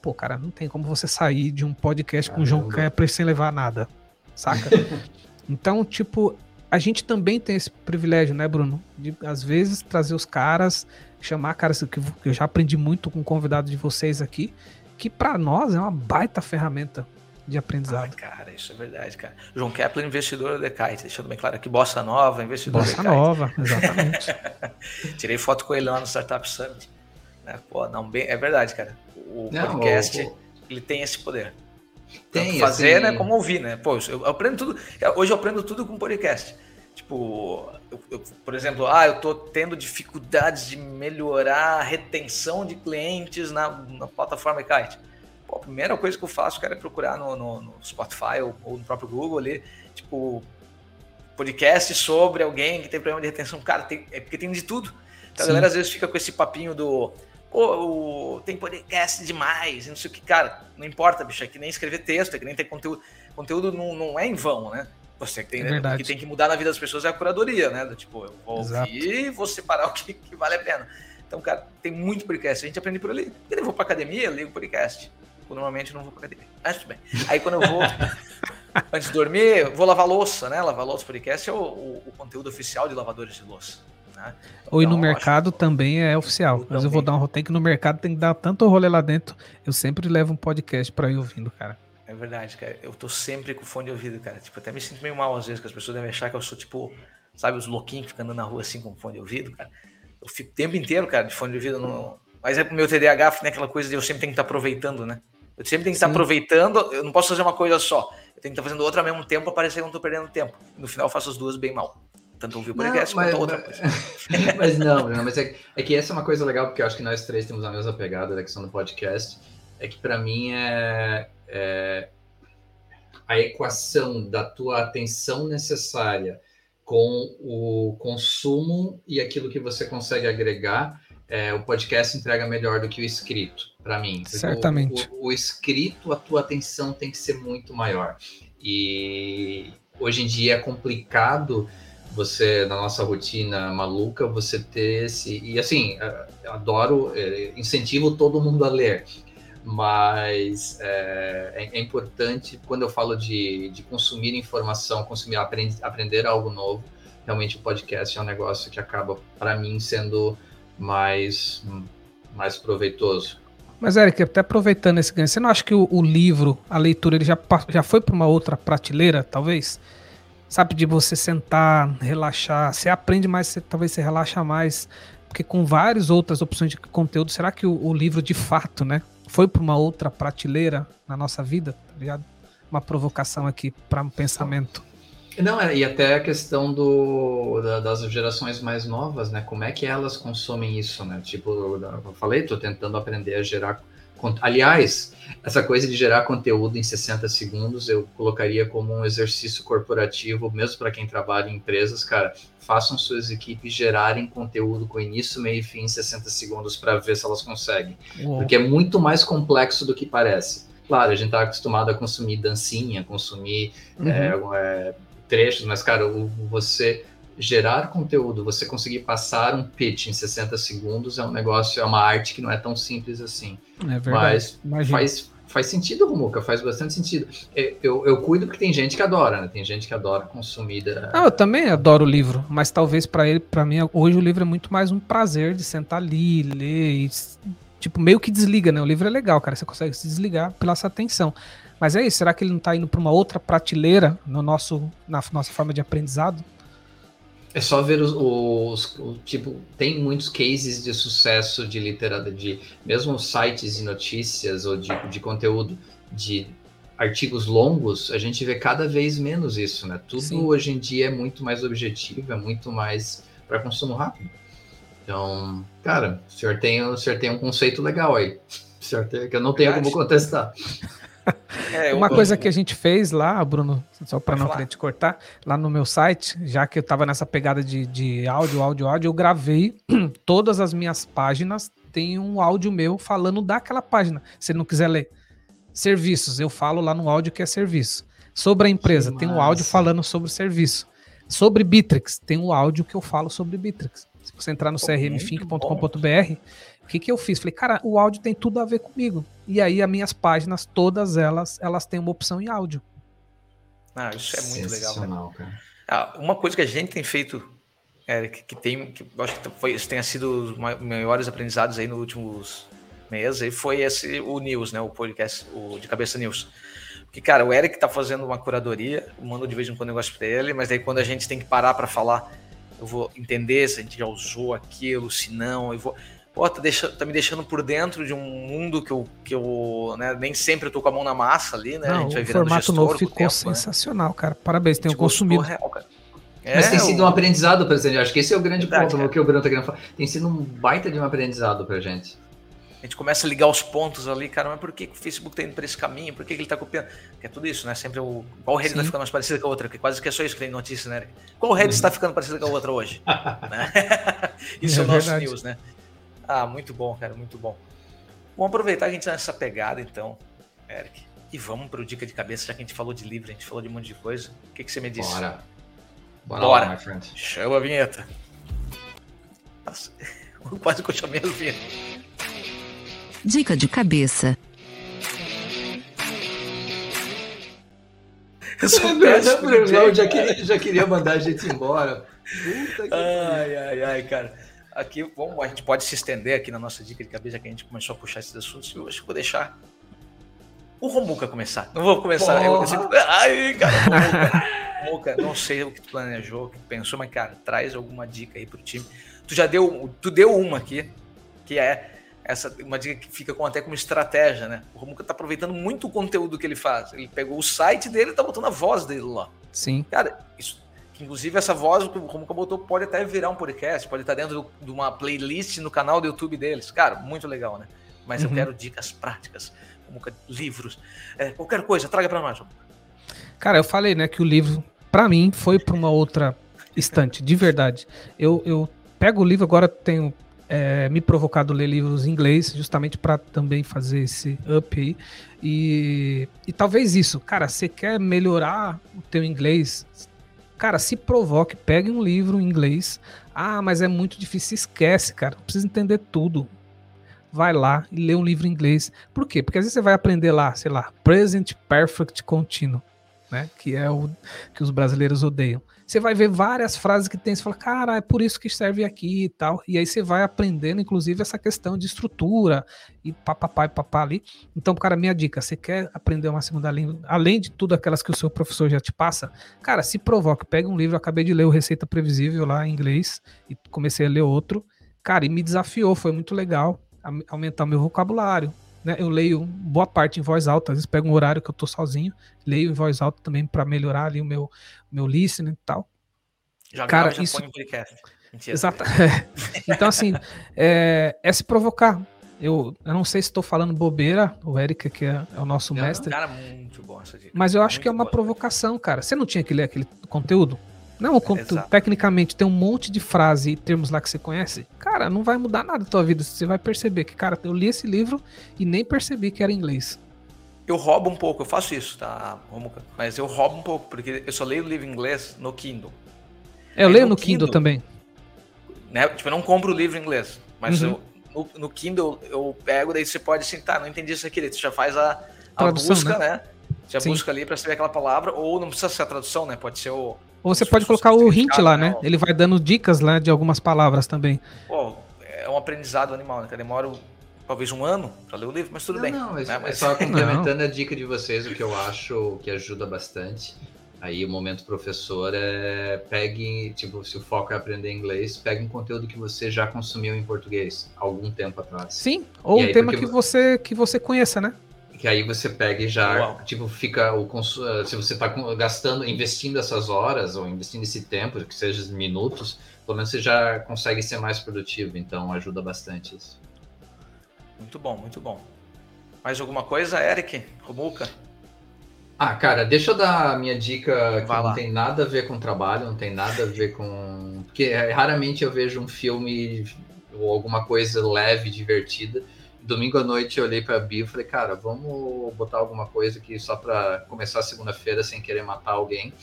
S4: Pô, cara, não tem como você sair de um podcast com o João Kepler sem levar nada, saca? então, tipo, a gente também tem esse privilégio, né, Bruno? De, às vezes, trazer os caras, chamar caras que eu já aprendi muito com o convidado de vocês aqui, que para nós é uma baita ferramenta de aprendizado.
S2: Ai, cara, isso é verdade, cara. João Kepler, investidor da Kite, deixando bem claro aqui, Bossa Nova, investidor
S4: Bossa Nova, exatamente.
S2: Tirei foto com ele lá no Startup Summit. Né? Pô, não, bem, é verdade, cara. O não, podcast, o... ele tem esse poder. Tem, fazer, assim... né, como ouvir, né? Pô, eu aprendo tudo, hoje eu aprendo tudo com podcast. Tipo, eu, eu, por exemplo, ah, eu tô tendo dificuldades de melhorar a retenção de clientes na, na plataforma Kite Pô, a primeira coisa que eu faço, cara, é procurar no, no, no Spotify ou, ou, no próprio Google ali, tipo, podcast sobre alguém que tem problema de retenção. Cara, tem, é porque tem de tudo. Então, a galera às vezes fica com esse papinho do. Pô, tem podcast demais, não sei o que. Cara, não importa, bicho, é que nem escrever texto, é que nem ter conteúdo. Conteúdo não, não é em vão, né? Você tem, é né, que tem que mudar na vida das pessoas é a curadoria, né? Do tipo, eu vou Exato. ouvir e vou separar o que, que, vale a pena. Então, cara, tem muito podcast. A gente aprende por ali. Eu vou pra academia, ligo podcast. Eu normalmente não vou pra academia. Mas tudo bem. Aí quando eu vou, antes de dormir, vou lavar louça, né? Lavar louça podcast é o, o, o conteúdo oficial de lavadores de louça. Né?
S4: Ou então, no mercado que... também é oficial. Eu Mas eu vou dar um roteiro que no mercado tem que dar tanto rolê lá dentro. Eu sempre levo um podcast pra ir ouvindo, cara.
S2: É verdade, cara. Eu tô sempre com fone de ouvido, cara. Tipo, até me sinto meio mal às vezes, que as pessoas devem achar que eu sou, tipo, sabe, os louquinhos que ficam andando na rua assim com fone de ouvido, cara. Eu fico o tempo inteiro, cara, de fone de ouvido. No... Mas é pro meu TDAH, né, aquela coisa de eu sempre tenho que estar aproveitando, né? Eu sempre tenho que estar aproveitando, eu não posso fazer uma coisa só. Eu tenho que estar fazendo outra ao mesmo tempo para parecer que eu não estou perdendo tempo. No final eu faço as duas bem mal. Tanto ouvir o podcast quanto outra coisa.
S3: mas não, não mas é, é, que essa é uma coisa legal, porque eu acho que nós três temos a mesma pegada da questão do podcast. É que para mim é, é a equação da tua atenção necessária com o consumo e aquilo que você consegue agregar é, o podcast entrega melhor do que o escrito, para mim.
S4: Certamente.
S3: O, o, o, escrito, a tua atenção tem que ser muito maior. E hoje em dia é complicado você, na nossa rotina maluca, você ter esse. E assim, adoro, é, incentivo todo mundo a ler. Mas é, é, é importante, quando eu falo de, de consumir informação, consumir, aprend, aprender algo novo, realmente o podcast é um negócio que acaba, para mim, sendo mais, mais proveitoso.
S4: Mas, Eric, até aproveitando esse ganho, você não acha que o, o livro, a leitura, ele já, já foi para uma outra prateleira, talvez? Sabe, de você sentar, relaxar, você aprende mais, você, talvez você relaxa mais, porque com várias outras opções de conteúdo, será que o, o livro de fato, né, foi para uma outra prateleira na nossa vida, tá ligado? Uma provocação aqui para um pensamento.
S3: Não, é, e até a questão do, da, das gerações mais novas, né? Como é que elas consomem isso, né? Tipo, eu falei, estou tentando aprender a gerar. Aliás, essa coisa de gerar conteúdo em 60 segundos eu colocaria como um exercício corporativo, mesmo para quem trabalha em empresas, cara. Façam suas equipes gerarem conteúdo com início, meio e fim em 60 segundos para ver se elas conseguem. Uou. Porque é muito mais complexo do que parece. Claro, a gente está acostumado a consumir dancinha, consumir uhum. é, é, trechos, mas, cara, o, você gerar conteúdo, você conseguir passar um pitch em 60 segundos é um negócio, é uma arte que não é tão simples assim.
S4: É verdade.
S3: Mas faz, faz sentido, Romuca, faz bastante sentido. É, eu, eu cuido porque tem gente que adora, né? Tem gente que adora consumir. Da...
S4: Ah, eu também adoro o livro, mas talvez para ele, para mim, hoje o livro é muito mais um prazer de sentar ali, ler e tipo, meio que desliga, né? O livro é legal, cara. Você consegue se desligar pela essa atenção. Mas é isso, será que ele não está indo para uma outra prateleira no nosso, na nossa forma de aprendizado?
S3: É só ver os, os, os, tipo, tem muitos cases de sucesso de literatura, de mesmo sites de notícias ou de, de conteúdo de artigos longos, a gente vê cada vez menos isso, né? Tudo Sim. hoje em dia é muito mais objetivo, é muito mais para consumo rápido. Então, cara, o senhor tem, o senhor tem um conceito legal aí. O senhor tem, que eu não tenho como contestar.
S4: É, Uma coisa que a gente fez lá, Bruno, só para não querer te cortar, lá no meu site, já que eu estava nessa pegada de, de áudio, áudio, áudio, eu gravei todas as minhas páginas, tem um áudio meu falando daquela página, se não quiser ler. Serviços, eu falo lá no áudio que é serviço. Sobre a empresa, tem um áudio falando sobre o serviço. Sobre Bitrix, tem um áudio que eu falo sobre Bitrix. Se você entrar no crmfink.com.br, o que, que eu fiz? Falei, cara, o áudio tem tudo a ver comigo. E aí, as minhas páginas, todas elas, elas têm uma opção em áudio.
S2: Ah, isso é muito legal. Cara. Ah, uma coisa que a gente tem feito, Eric, que tem, que eu acho que foi, isso tenha sido os maiores aprendizados aí nos últimos meses, foi esse, o News, né? O podcast, o de Cabeça News. Porque, cara, o Eric tá fazendo uma curadoria, eu mando de vez em quando negócio para ele, mas aí quando a gente tem que parar para falar, eu vou entender se a gente já usou aquilo, se não, eu vou pô, tá, deixando, tá me deixando por dentro de um mundo que eu, que eu né, nem sempre eu tô com a mão na massa ali, né?
S4: Não, a gente vai o formato novo ficou tempo, né? sensacional, né? cara. Parabéns, tenho consumido. Real,
S3: é, Mas tem sido um aprendizado pra gente. Acho que esse é o grande Verdade, ponto no que o Bruno tá querendo falar. Tem sido um baita de um aprendizado pra gente.
S2: A gente começa a ligar os pontos ali, cara, mas por que, o Facebook tá indo pra esse caminho? Por que, que ele tá copiando? Que é tudo isso, né? Sempre o. Qual rede Sim. tá ficando mais parecida com a outra? Que quase que é só isso que tem notícia, né? Qual rede está ficando parecida com a outra hoje? né? Isso é, é o nosso news, né? Ah, muito bom, cara, muito bom. Vamos aproveitar que a gente tá nessa pegada, então, Eric. E vamos para o dica de cabeça, já que a gente falou de livro, a gente falou de um monte de coisa. O que, que você me disse?
S3: Bora.
S2: Bora, Bora. Lá, my friend. Chama a vinheta. Nossa, quase que eu chamei a vinheta.
S1: Dica de cabeça.
S3: Eu sou é, péssimo. Eu já queria, já queria mandar a gente embora.
S2: Puta que ai, ai, ai, cara aqui, bom, a gente pode se estender aqui na nossa dica de cabeça, que a gente começou a puxar esses assuntos, e hoje eu vou deixar o Romuca começar. Não vou começar. Eu, eu ai, cara, Romuca, Romuca, não sei o que tu planejou, o que tu pensou, mas, cara, traz alguma dica aí pro time. Tu já deu, tu deu uma aqui, que é essa uma dica que fica com, até como estratégia, né? O Romuca tá aproveitando muito o conteúdo que ele faz. Ele pegou o site dele e tá botando a voz dele lá.
S4: Sim.
S2: Cara, isso que inclusive essa voz, como o botou, pode até virar um podcast, pode estar dentro de uma playlist no canal do YouTube deles. Cara, muito legal, né? Mas uhum. eu quero dicas práticas, como livros, é, qualquer coisa, traga para nós.
S4: Cara, eu falei, né, que o livro, para mim, foi para uma outra estante, de verdade. Eu, eu pego o livro, agora tenho é, me provocado a ler livros em inglês, justamente para também fazer esse up aí. E, e talvez isso, cara, você quer melhorar o teu inglês, Cara, se provoque, pegue um livro em inglês. Ah, mas é muito difícil, esquece, cara. Precisa entender tudo. Vai lá e lê um livro em inglês. Por quê? Porque às vezes você vai aprender lá, sei lá, Present Perfect Continuo, né? Que é o que os brasileiros odeiam você vai ver várias frases que tem, você fala, cara, é por isso que serve aqui e tal. E aí você vai aprendendo, inclusive, essa questão de estrutura e papapá e papá ali. Então, cara, minha dica, você quer aprender uma segunda língua, além de tudo aquelas que o seu professor já te passa, cara, se provoque, pega um livro, eu acabei de ler o Receita Previsível lá em inglês e comecei a ler outro. Cara, e me desafiou, foi muito legal aumentar meu vocabulário, né, eu leio boa parte em voz alta, às vezes pego um horário que eu tô sozinho, leio em voz alta também para melhorar ali o meu, meu listening e tal.
S2: Já Cara, já isso...
S4: Exato. É. Então, assim, é, é, se provocar. Eu, eu não sei se estou falando bobeira, o Eric, que é, é o nosso não, mestre.
S2: Cara, muito bom essa dica.
S4: Mas eu acho muito que é uma boa. provocação, cara. Você não tinha que ler aquele conteúdo? Não, é, tecnicamente tem um monte de frase e termos lá que você conhece. Cara, não vai mudar nada da tua vida. Você vai perceber que, cara, eu li esse livro e nem percebi que era inglês.
S2: Eu roubo um pouco, eu faço isso, tá, Romuca? Mas eu roubo um pouco, porque eu só leio o livro em inglês no Kindle.
S4: É, eu Aí leio no, Kindle, Kindle, também.
S2: Né, tipo, eu não compro o livro em inglês, mas uhum. eu, no, no, Kindle eu pego, daí você pode assim, tá, não entendi isso aqui, você já faz a, a busca, né? né? Já Sim. busca ali para saber aquela palavra, ou não precisa ser a tradução, né? Pode ser o,
S4: ou você pode colocar o hint lá, né? Ele vai dando dicas lá de algumas palavras também.
S2: Pô, é um aprendizado animal, né? Demora talvez um ano para ler o livro, mas tudo
S3: não,
S2: bem.
S3: Não, mas,
S2: né?
S3: mas... só complementando a dica de vocês, o que eu acho que ajuda bastante. Aí o momento professor é pegue, tipo, se o foco é aprender inglês, pegue um conteúdo que você já consumiu em português algum tempo atrás.
S4: Sim, ou um tema que você que você conheça, né?
S3: Que aí você pega e já, Uau. tipo, fica o se você está gastando, investindo essas horas ou investindo esse tempo, que seja minutos, pelo menos você já consegue ser mais produtivo, então ajuda bastante isso.
S2: Muito bom, muito bom. Mais alguma coisa, Eric? Romuca?
S3: Ah, cara, deixa eu dar a minha dica que Vai não lá. tem nada a ver com trabalho, não tem nada a ver com. Porque é, raramente eu vejo um filme ou alguma coisa leve, divertida. Domingo à noite eu olhei para a Bia e falei, cara, vamos botar alguma coisa aqui só para começar a segunda-feira sem querer matar alguém.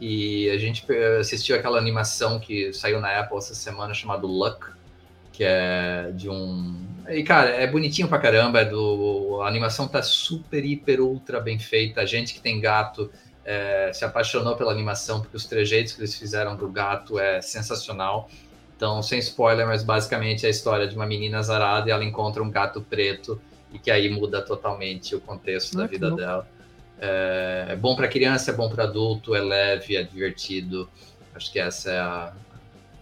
S3: E a gente assistiu aquela animação que saiu na Apple essa semana chamada Luck, que é de um. E, cara, é bonitinho pra caramba. É do... A animação tá super, hiper, ultra bem feita. A gente que tem gato é, se apaixonou pela animação, porque os trejeitos que eles fizeram do gato é sensacional. Então, sem spoiler, mas basicamente é a história de uma menina azarada e ela encontra um gato preto e que aí muda totalmente o contexto da vida dela. É, é bom para criança, é bom para adulto, é leve, é divertido. Acho que essa é a,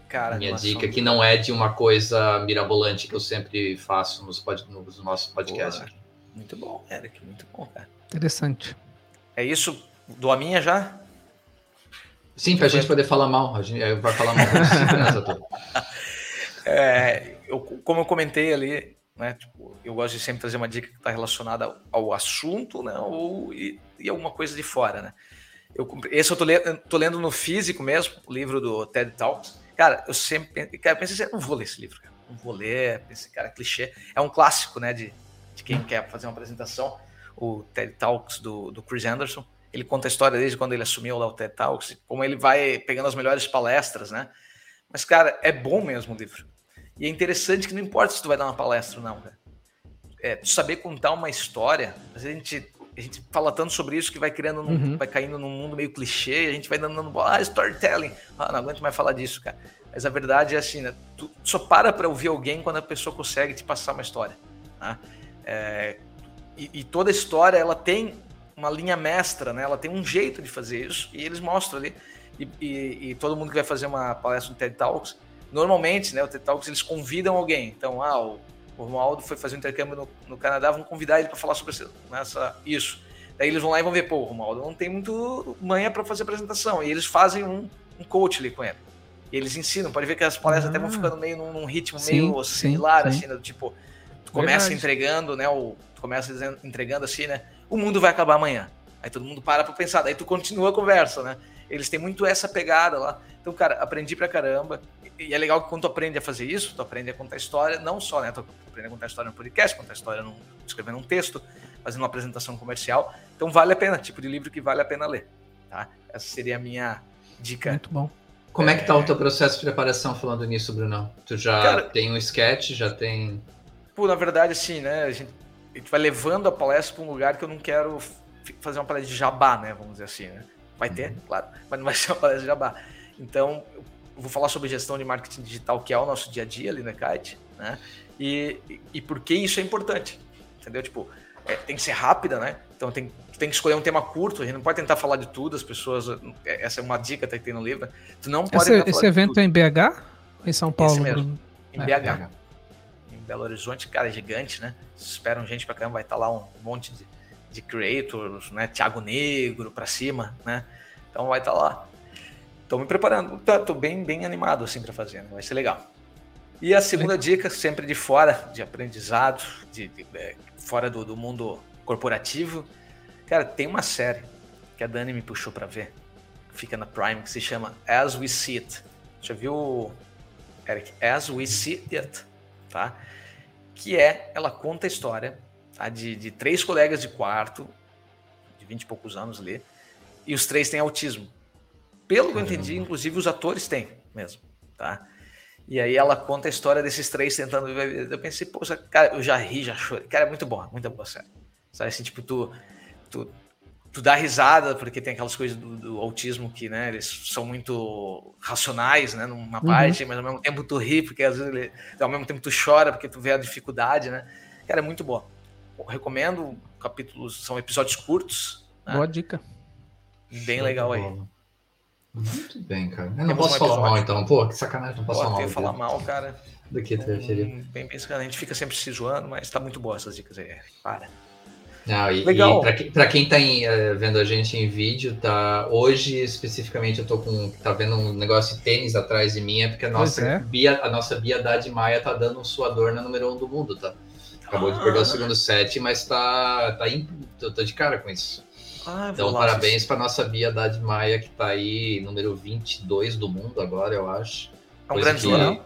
S3: Cara, minha dica, que não é de uma coisa mirabolante que eu sempre faço nos, pod, nos nossos podcasts. Boa.
S2: Muito bom, Eric, muito bom, cara.
S4: Interessante.
S2: É isso? Do a minha já?
S3: Sim, para a gente poder falar mal. A gente vai falar mal
S2: é, eu, Como eu comentei ali, né? Tipo, eu gosto de sempre trazer uma dica que está relacionada ao, assunto, né? Ou e, e, alguma coisa de fora, né? Eu, esse eu tô, le, tô lendo no físico mesmo, o livro do TED Talks. Cara, eu sempre cara, pensei assim, não vou ler esse livro, cara. Não vou ler, pensei, cara, é clichê. É um clássico, né, de, de quem quer fazer uma apresentação. O TED Talks do, do Chris Anderson. Ele conta a história desde quando ele assumiu lá o TED Talks, como ele vai pegando as melhores palestras, né? Mas, cara, é bom mesmo o livro. E é interessante que não importa se tu vai dar uma palestra ou não, cara. É, tu saber contar uma história, a gente a gente fala tanto sobre isso que vai criando, num, uhum. vai caindo num mundo meio clichê, a gente vai dando, dando ah, storytelling. Ah, não aguento mais falar disso, cara. Mas a verdade é assim, né? Tu só para para ouvir alguém quando a pessoa consegue te passar uma história. Né? É, e, e, toda história, ela tem uma linha mestra, né? Ela tem um jeito de fazer isso e eles mostram ali. E, e, e todo mundo que vai fazer uma palestra no TED Talks, normalmente, né? O TED Talks, eles convidam alguém. Então, ah, o o Romualdo foi fazer um intercâmbio no, no Canadá, vão convidar ele para falar sobre essa, isso. Daí eles vão lá e vão ver, pô, o Romualdo não tem muito manha para fazer apresentação. E eles fazem um, um coach ali com ele. E eles ensinam, pode ver que as palestras ah, até vão ah. ficando meio num, num ritmo sim, meio similar, sim, assim, né? Tipo, tu começa Verdade. entregando, né? O, tu começa entregando assim, né? O mundo vai acabar amanhã. Aí todo mundo para pra pensar, daí tu continua a conversa, né? Eles têm muito essa pegada lá. Então, cara, aprendi pra caramba. E é legal que quando tu aprende a fazer isso, tu aprende a contar história, não só, né? Tu aprende a contar história no podcast, contar história num, escrevendo um texto, fazendo uma apresentação comercial. Então vale a pena, tipo de livro que vale a pena ler. Tá? Essa seria a minha dica.
S4: Muito bom.
S3: Como é que tá o teu processo de preparação falando nisso, Brunão? Tu já Cara, tem um sketch, já tem.
S2: Pô, na verdade, assim, né? A gente, a gente vai levando a palestra para um lugar que eu não quero fazer uma palestra de jabá, né? Vamos dizer assim, né? Vai ter, uhum. claro, mas não vai ser uma palestra de jabá. Então, eu vou falar sobre gestão de marketing digital, que é o nosso dia a dia ali na Kite, né? E, e por que isso é importante, entendeu? Tipo, é, tem que ser rápida, né? Então tem, tem que escolher um tema curto, a gente não pode tentar falar de tudo, as pessoas. É, essa é uma dica até que tem no livro. Tu não pode.
S4: Esse, esse evento é em BH? Em São Paulo? Esse
S2: mesmo, em é, BH. BH. Belo Horizonte, cara, é gigante, né? Esperam gente pra caramba, vai estar tá lá um monte de de creators, né? Thiago Negro para cima, né? Então vai estar tá lá. Estou me preparando, tô, bem, bem animado assim para fazer, né? vai ser legal. E a segunda dica, sempre de fora, de aprendizado, de, de é, fora do, do, mundo corporativo, cara, tem uma série que a Dani me puxou para ver, fica na Prime, que se chama As We See It. Já viu, Eric? As We See It, tá? Que é, ela conta a história tá? de, de três colegas de quarto, de 20 e poucos anos ali, e os três têm autismo. Pelo que eu entendi, inclusive os atores têm mesmo, tá? E aí ela conta a história desses três tentando viver. Eu pensei, poxa, cara, eu já ri, já chorei. Cara, é muito bom, muito boa série. Sabe assim, tipo, tu, tu, tu dá risada, porque tem aquelas coisas do, do autismo que, né, eles são muito racionais, né, numa uhum. parte, mas ao mesmo tempo tu ri, porque às vezes ele, ao mesmo tempo tu chora, porque tu vê a dificuldade, né? Cara, é muito boa. Eu recomendo, capítulos, são episódios curtos.
S4: Né? Boa dica.
S2: Bem legal aí.
S3: Muito bem, cara. Eu não Temos posso um falar mal, então. Pô, que sacanagem, não posso Pô, falar
S2: mal. falar mal, cara.
S3: Do que
S2: hum, Bem pensando, a gente fica sempre se zoando, mas tá muito boa essas dicas aí. Para.
S3: Não, e, Legal. E pra quem tá em, uh, vendo a gente em vídeo, tá. Hoje, especificamente, eu tô com. tá vendo um negócio de tênis atrás de mim, é porque a nossa, é. Bia, a nossa Bia Dade Maia tá dando um suador na número um do mundo, tá? Acabou ah. de perder o segundo set, mas tá. tá in, tô, tô de cara com isso. Ah, então, parabéns para nossa Bia Dade Maia, que tá aí, número 22 do mundo agora, eu acho.
S2: É um grande que...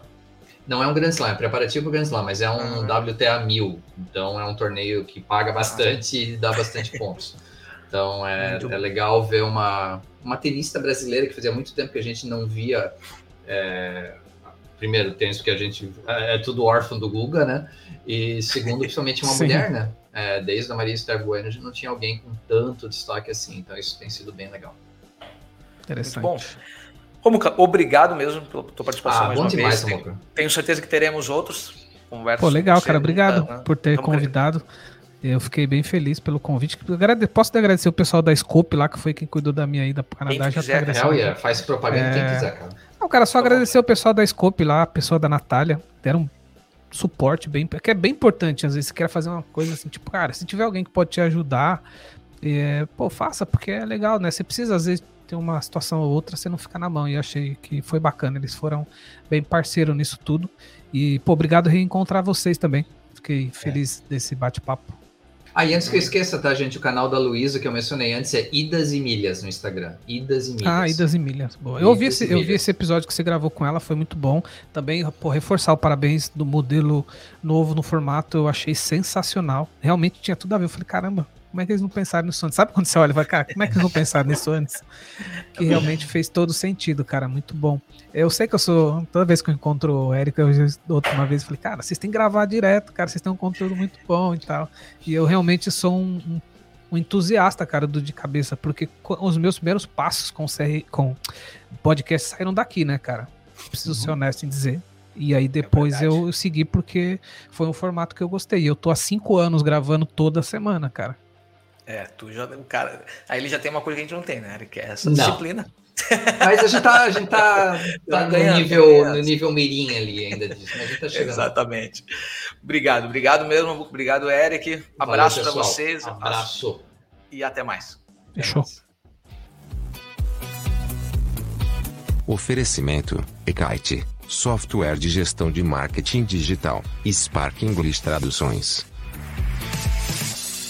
S3: Não é um Grand Slam, é preparativo para o Grand Slam, mas é um ah. WTA 1000. Então é um torneio que paga bastante e dá bastante pontos. Então é, é legal ver uma, uma tenista brasileira que fazia muito tempo que a gente não via. É, primeiro, tênis porque a gente é, é, tudo órfão do Guga, né? E segundo, principalmente uma mulher, né? É, desde a Maria Esther Bueno, a gente não tinha alguém com tanto destaque assim. Então isso tem sido bem legal.
S4: Interessante. Muito bom.
S2: Romuca, obrigado mesmo pela tua participação
S3: ah,
S2: mais
S3: bom
S2: uma
S3: demais,
S2: vez. Tenho, tenho, certeza que teremos outros
S4: conversas. Pô, legal, cara. Obrigado né? por ter convidado. Eu fiquei bem feliz pelo convite. Posso agradecer o pessoal da Scope lá, que foi quem cuidou da minha ida para o Canadá.
S3: Quem quiser, já yeah. faz propaganda é... quem quiser, cara.
S4: Não, cara, só tá agradecer bom. o pessoal da Scope lá, a pessoa da Natália. Deram suporte bem, que é bem importante. Às vezes você quer fazer uma coisa assim, tipo, cara, se tiver alguém que pode te ajudar, é, pô, faça, porque é legal, né? Você precisa, às vezes, tem uma situação ou outra, você não fica na mão. E achei que foi bacana. Eles foram bem parceiro nisso tudo. E, pô, obrigado reencontrar vocês também. Fiquei feliz é. desse bate-papo.
S3: Ah, e antes que eu esqueça, tá, gente? O canal da Luísa que eu mencionei antes é Idas e Milhas no Instagram. Idas e Milhas.
S4: Ah, Idas e Milhas. Boa. Eu, ouvi esse, eu vi esse episódio que você gravou com ela, foi muito bom. Também, por reforçar o parabéns do modelo novo no formato, eu achei sensacional. Realmente tinha tudo a ver. Eu falei, caramba, como é que eles não pensaram nisso antes? Sabe quando você olha e fala, cara, como é que eles não pensaram nisso antes? Que realmente fez todo sentido, cara, muito bom. Eu sei que eu sou, toda vez que eu encontro o Érico, eu outra uma vez falei, cara, vocês têm que gravar direto, cara, vocês têm um conteúdo muito bom e tal. E eu realmente sou um, um, um entusiasta, cara, do de cabeça, porque os meus primeiros passos com, CR, com podcast saíram daqui, né, cara? Preciso uhum. ser honesto em dizer. E aí depois é eu segui porque foi um formato que eu gostei. Eu tô há cinco anos gravando toda semana, cara.
S2: É, tu já. O cara, aí ele já tem uma coisa que a gente não tem, né? Ele quer essa não. disciplina.
S3: Mas a gente tá, a gente tá, tá, tá no, nível, no nível mirim ali ainda disso, né? A gente tá chegando.
S2: Exatamente. Obrigado, obrigado mesmo. Obrigado, Eric. Abraço para vocês.
S3: Abraço.
S2: E até mais.
S4: Fechou.
S5: Oferecimento: Ekite, software de gestão de marketing digital, Spark English Traduções.